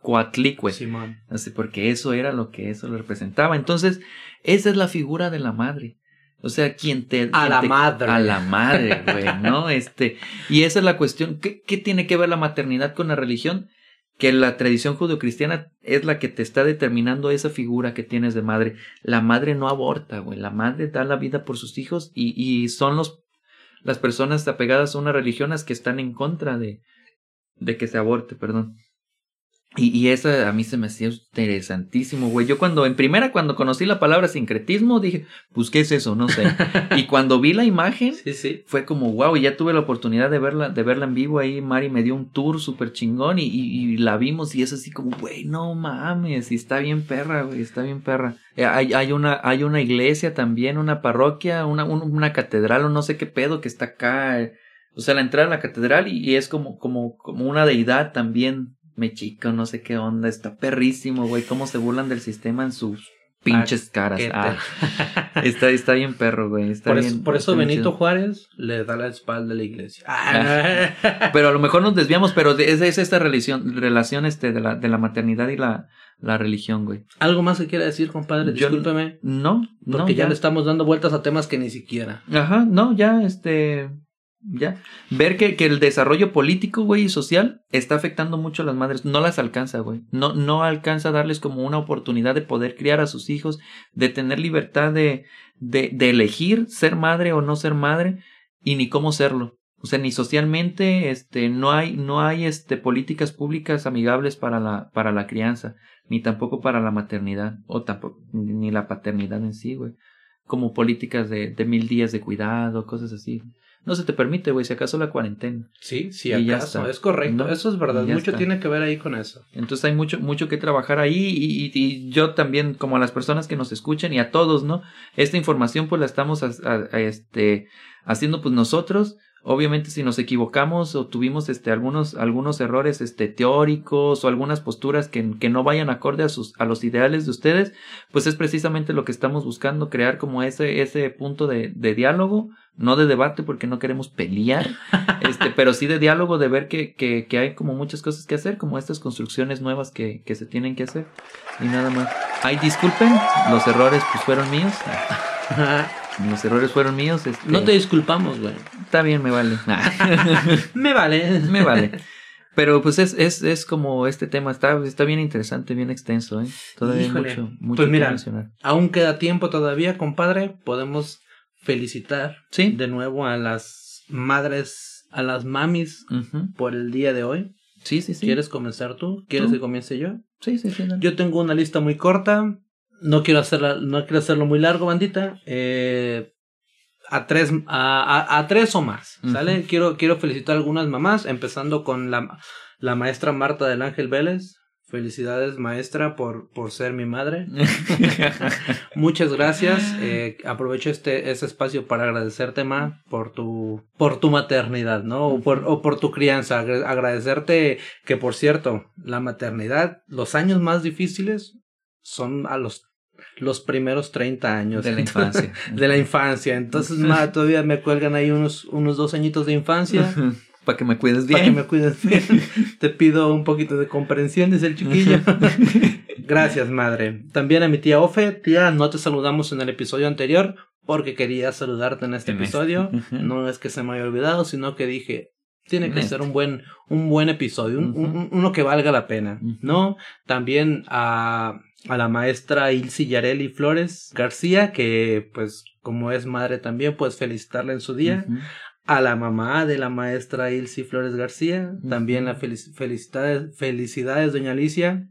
Coatlicue. Simón. Así, porque eso era lo que eso le representaba. Entonces, esa es la figura de la madre. O sea, quien te... A quien la te- madre. A la madre, güey, ¿no? Este, y esa es la cuestión. ¿Qué, qué tiene que ver la maternidad con la religión? Que la tradición judeocristiana es la que te está determinando esa figura que tienes de madre. La madre no aborta, güey. La madre da la vida por sus hijos y, y son los, las personas apegadas a una religión las que están en contra de, de que se aborte, perdón. Y, y esa a mí se me hacía interesantísimo, güey. Yo cuando, en primera, cuando conocí la palabra sincretismo, dije, pues, ¿qué es eso? No sé. y cuando vi la imagen, Sí, sí. fue como, wow, y ya tuve la oportunidad de verla, de verla en vivo ahí. Mari me dio un tour súper chingón y, y- y la vimos y es así como, güey, no mames, y está bien perra, güey, está bien perra. Eh, hay, hay, una, hay una iglesia también, una parroquia, una, un- una catedral o no sé qué pedo que está acá. eh, O sea, la entrada a la catedral y, y es como, como, como una deidad también mexica, no sé qué onda, está perrísimo, güey, cómo se burlan del sistema en sus pinches caras. Paquete. Ah, está, está bien perro, güey. Está Por bien, eso, por eso Benito chido. Juárez le da la espalda a la iglesia. Pero a lo mejor nos desviamos, pero es, es esta relación, relación este de la, de la maternidad y la, la religión, güey. ¿Algo más que quiera decir, compadre? Yo- Discúlpeme. No, Porque no, ya le estamos dando vueltas a temas que ni siquiera. Ajá, no, ya, este, ya. Ver que, que el desarrollo político, güey, y social está afectando mucho a las madres. No las alcanza, güey. No, no alcanza a darles como una oportunidad de poder criar a sus hijos, de tener libertad de, de, de elegir ser madre o no ser madre, y ni cómo serlo. O sea, ni socialmente, este, no hay, no hay, este, políticas públicas amigables para la, para la crianza, ni tampoco para la maternidad, o tampoco, ni la paternidad en sí, güey como políticas de, de mil días de cuidado, cosas así. No se te permite, güey, si acaso la cuarentena. Sí, Y ya acaso. Es correcto. ¿No? Eso es verdad. Mucho está. tiene que ver ahí con eso. Entonces hay mucho, mucho que trabajar ahí y, y- y yo también, como a las personas que nos escuchan y a todos, ¿no? Esta información pues la estamos a- a- a, este, haciendo pues nosotros. Obviamente si nos equivocamos o tuvimos este algunos algunos errores este teóricos o algunas posturas que, que no vayan acorde a sus a los ideales de ustedes pues es precisamente lo que estamos buscando crear como ese ese punto de, de diálogo no de debate porque no queremos pelear este pero sí de diálogo de ver que, que, que hay como muchas cosas que hacer como estas construcciones nuevas que, que se tienen que hacer. Y nada más. Ay disculpen los errores pues fueron míos los errores fueron míos. Este... No te disculpamos, güey. Está bien, me vale. me vale. me vale. Pero pues es, es, es como este tema, está, está bien interesante, bien extenso, ¿eh? Todavía Híjole. mucho, mucho Pues mira, mencionar. aún queda tiempo todavía, compadre. Podemos felicitar Sí. de nuevo a las madres, a las mamis por el día de hoy. Sí, sí, sí. ¿Quieres comenzar tú? ¿Quieres Tú. que comience yo? Sí, sí, sí. dale. Yo tengo una lista muy corta. No quiero hacerla, no quiero hacerlo muy largo, bandita. Eh, a tres, a, a- a tres o más, ¿sale? Quiero, quiero felicitar a algunas mamás, empezando con la, la maestra Marta del Ángel Vélez. Felicidades, maestra, por, por ser mi madre. Muchas gracias. Eh, aprovecho este, este espacio para agradecerte, Ma, por tu, por tu maternidad, ¿no? O por, o por tu crianza. Agra- Agradecerte que, por cierto, la maternidad, los años más difíciles son a los, los primeros 30 años. De la infancia. de la infancia. Entonces, Ma, todavía me cuelgan ahí unos, unos dos añitos de infancia. Para que me cuides bien. Para que me cuides bien. Te pido un poquito de comprensión, dice el chiquillo. Gracias, madre. También a mi tía Ofe. Tía, no te saludamos en el episodio anterior porque quería saludarte en este En este. episodio. No es que se me haya olvidado, sino que dije, tiene que ser un buen, un buen episodio, un- Ujú. un- uno que valga la pena. ¿no? También a, a la maestra Ilsi Yareli Flores García, que pues como es madre también, pues felicitarla en su día a la mamá de la maestra Ilsi Flores García, también la felici- felicidades, felicidades, doña Alicia.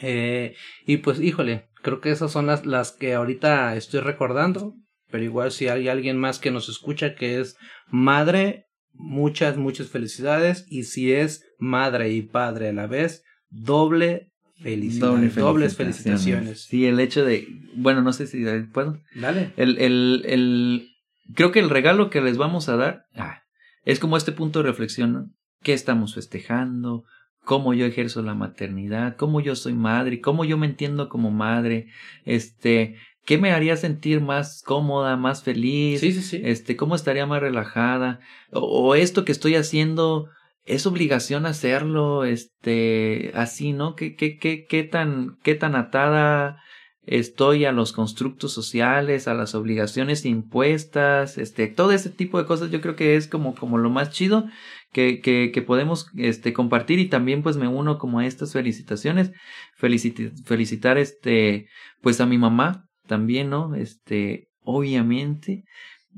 Eh, y pues, híjole, creo que esas son las, las que ahorita estoy recordando, pero igual si hay alguien más que nos escucha que es madre, muchas, muchas felicidades. Y si es madre y padre a la vez, doble felicidades, dobles felicitaciones. Sí, el hecho de, bueno, no sé si puedo. Dale. El, el, el, creo que el regalo que les vamos a dar ah, es como este punto de reflexión, ¿no? ¿Qué estamos festejando? ¿Cómo yo ejerzo la maternidad? ¿Cómo yo soy madre? ¿Cómo yo me entiendo como madre? Este, ¿qué me haría sentir más cómoda, más feliz? Sí, sí, sí. Este, ¿cómo estaría más relajada? O, o esto que estoy haciendo es obligación hacerlo, este, así, ¿no? ¿Qué, qué, qué, qué tan, qué tan atada estoy a los constructos sociales, a las obligaciones impuestas, este, todo ese tipo de cosas yo creo que es como, como lo más chido que, que, que podemos este, compartir y también pues me uno como a estas felicitaciones, Felicit felicitar este, pues a mi mamá también, ¿no? Este, obviamente,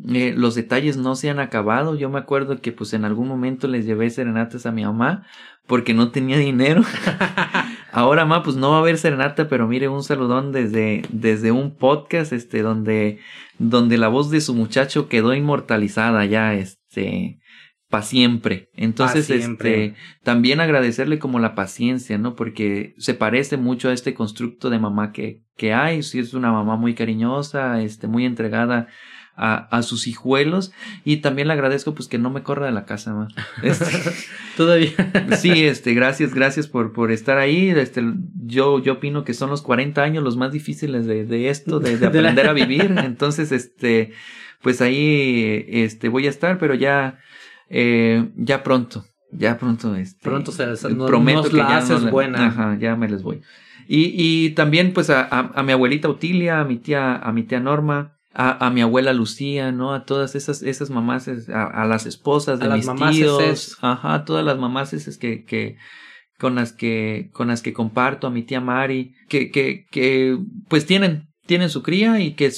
eh, los detalles no se han acabado. Yo me acuerdo que pues en algún momento les llevé serenatas a mi mamá porque no tenía dinero. Ahora, mamá, pues no va a haber serenata, pero mire, un saludón desde, desde un podcast, este, donde, donde la voz de su muchacho quedó inmortalizada ya, este, para siempre. Entonces, Pa' siempre. este, también agradecerle como la paciencia, ¿no? Porque se parece mucho a este constructo de mamá que, que hay. Sí, es una mamá muy cariñosa, este, muy entregada a, a sus hijuelos. Y también le agradezco, pues, que no me corra de la casa, mamá. Este, Todavía. Sí, este, gracias, gracias por, por estar ahí. Este, yo, yo opino que son los 40 años los más difíciles de, de esto, de, aprender a vivir. Entonces, este, pues ahí, este, voy a estar, pero ya, eh, ya pronto, ya pronto, este. Pronto se les- nos- prometo nos que la ya haces no buena. Ajá, ya me les voy. Y, y también, pues, a, a, a mi abuelita Utilia, a mi tía, a mi tía Norma, a, a mi abuela Lucía, ¿no? A todas esas, esas mamás, es- a, a las esposas de A las mis mamás tíos, ajá, todas las mamás esas que, que, con las que, con las que comparto, a mi tía Mari, que, que, que, pues tienen, tienen su cría y que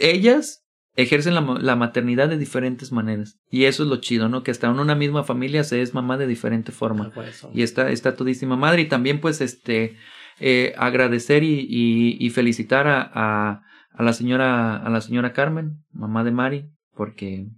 ellas ejercen la, la maternidad de diferentes maneras. Y eso es lo chido, ¿no? Que hasta en una misma familia se es mamá de diferente forma. Por eso. Y está, está todísima madre. Y también, pues, este, eh, agradecer y, y, y felicitar a, a, a la señora, a la señora Carmen, mamá de Mari, porque,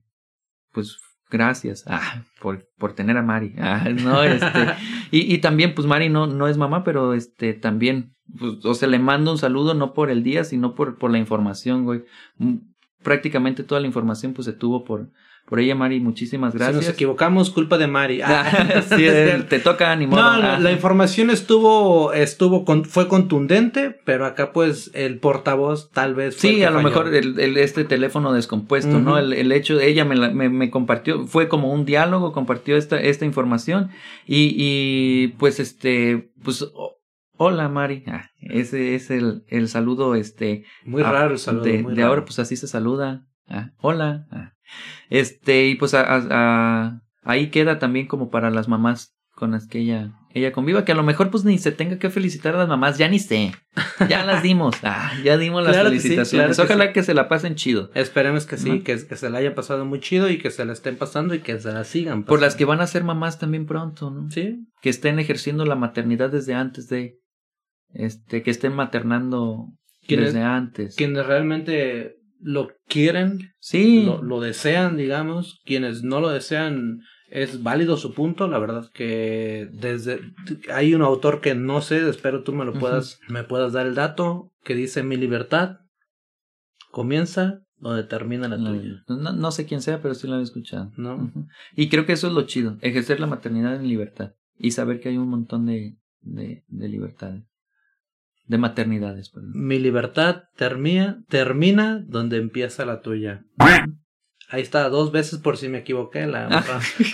pues, gracias, ah, por, por tener a Mari. Ah, no, este, y, y también, pues, Mari no, no es mamá, pero este, también, pues, o sea, le mando un saludo no por el día, sino por, por la información, güey. Mm, Prácticamente toda la información, pues, se tuvo por, Por ella, Mari, muchísimas Si gracias. nos equivocamos, culpa de Mari. Ah, Sí, te toca ni modo. No, la, Ah. la información estuvo, estuvo, con- fue contundente, pero acá pues el portavoz tal vez. fue Sí, a lo falló. mejor el, el- este teléfono descompuesto, ¿no? El, el hecho de ella me, la- me, me compartió, fue como un diálogo, compartió esta, esta información y, y pues este, pues hola Mari, Ah, ese es el, el saludo, este, Muy raro el saludo. de, muy de raro. ahora pues así se saluda, Ah, hola, Ah. Este y pues a- a- a- ahí queda también como para las mamás con las que ella ella conviva que a lo mejor pues ni se tenga que felicitar a las mamás ya ni sé. Ya las dimos. Ah, ya dimos las Claro que sí, felicitaciones. claro que ojalá sí. que se la pasen chido. Esperemos que sí, que, que se la haya pasado muy chido y que se la estén pasando y que se la sigan. por las que van a ser mamás también pronto no Sí, que estén ejerciendo la maternidad desde antes de este que estén maternando ¿Quiénes- desde antes. Quienes realmente lo quieren, sí. lo, lo desean, digamos, quienes no lo desean, es válido su punto, la verdad que desde hay un autor que no sé, espero tú me lo puedas, me puedas dar el dato, que dice mi libertad comienza donde termina la tuya. no, no sé quién sea pero sí lo he escuchado. ¿No? Y creo que eso es lo chido, ejercer la maternidad en libertad y saber que hay un montón de, de, de libertades, de maternidades. perdón. Mi libertad termina, termina donde empieza la tuya. Ahí está, dos veces por si me equivoqué. La,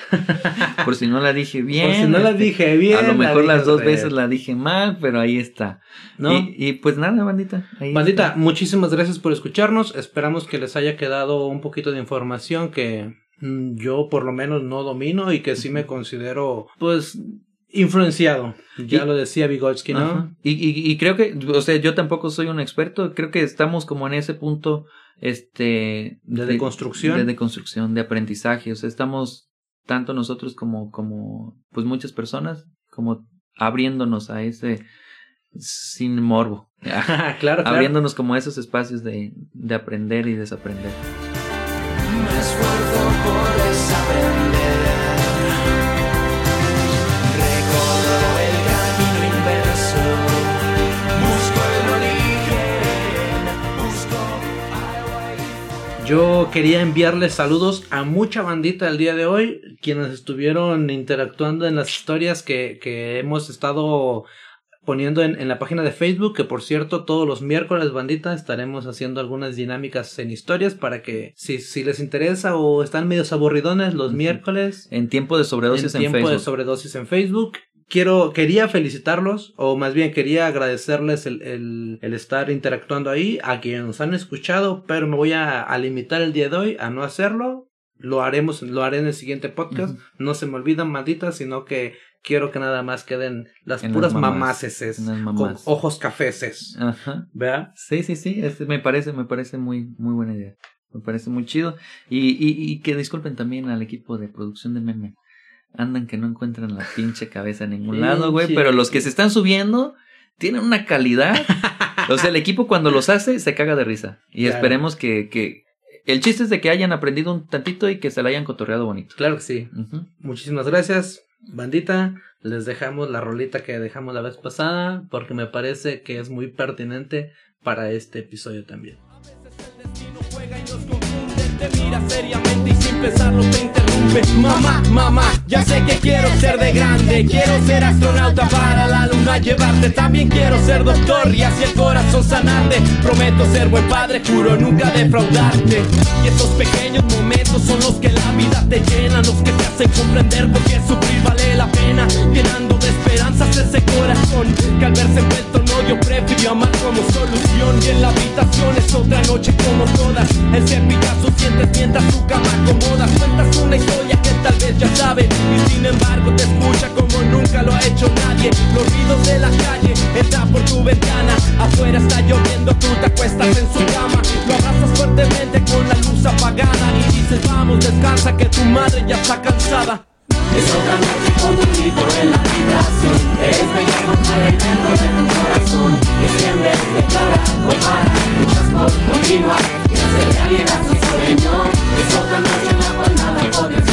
Por si no la dije bien. por si no la este, dije bien. A lo mejor las dos veces la dije mal, pero ahí está. ¿No? Y, y pues nada, bandita. Bandita, está. muchísimas gracias por escucharnos. Esperamos que les haya quedado un poquito de información que mm, yo por lo menos no domino y que sí me considero, pues, influenciado. Ya Y- lo decía Vygotsky, ¿no? Y, y, y creo que, o sea, yo tampoco soy un experto. Creo que estamos como en ese punto, este, De deconstrucción. de deconstrucción, de aprendizaje. O sea, estamos tanto nosotros como, como, pues muchas personas, como abriéndonos a ese sin morbo. claro, claro. abriéndonos como a esos espacios de, de aprender y desaprender. Me Yo quería enviarles saludos a mucha bandita el día de hoy, quienes estuvieron interactuando en las historias que, que hemos estado poniendo en, en la página de Facebook, que por cierto todos los miércoles bandita estaremos haciendo algunas dinámicas en historias para que si, si les interesa o están medios aburridones los miércoles En tiempo de sobredosis en, tiempo de sobredosis en Facebook. Quiero, quería felicitarlos, o más bien quería agradecerles el, el, el estar interactuando ahí, a quienes nos han escuchado, pero me voy a, a limitar el día de hoy a no hacerlo. Lo haremos, lo haré en el siguiente podcast. No se me olvidan, malditas, sino que quiero que nada más queden las En puras las mamás. mamaceses, En las con ojos cafeces. Ajá. ¿Vea? Sí, sí, sí, este me parece, me parece muy, muy buena idea. Me parece muy chido. Y, y, y que disculpen también al equipo de producción de meme. Andan que no encuentran la pinche cabeza en ningún lado, güey. Pero los que se están subiendo tienen una calidad. o sea, el equipo cuando los hace se caga de risa. Y Claro. esperemos que, que. El chiste es de que hayan aprendido un tantito y que se la hayan cotorreado bonito. Claro que sí. Muchísimas gracias, bandita. Les dejamos la rolita que dejamos la vez pasada porque me parece que es muy pertinente para este episodio también. juega y nos confunde, te mira seriamente y sin pensarlo te Mamá, mamá, ya sé que quiero ser de grande. Quiero ser astronauta para la luna llevarte. También quiero ser doctor y así el corazón sanarte. Prometo ser buen padre, juro nunca defraudarte. Y estos pequeños momentos son los que la vida te llenan, los que te hacen comprender por qué sufrir vale la pena. Llenando de esperanzas ese corazón que al verse envuelto no yo prefirió amar como solución. Y en la habitación es otra noche como todas. El cepillazo sientes mientras tu cama acomodas. Cuentas una historia que tal vez ya sabe y sin embargo te escucha como nunca lo ha hecho nadie. Los ruidos de la calle entra por tu ventana, afuera está lloviendo, tú te acuestas en su cama, lo abrazas fuertemente con la luz apagada y dices vamos descansa que tu madre ya está cansada. Es otra noche contigo en la habitación Eres bella como dentro de tu corazón Y siempre declara, copa, luchas por continuar Y hacer realidad sueño. It's all the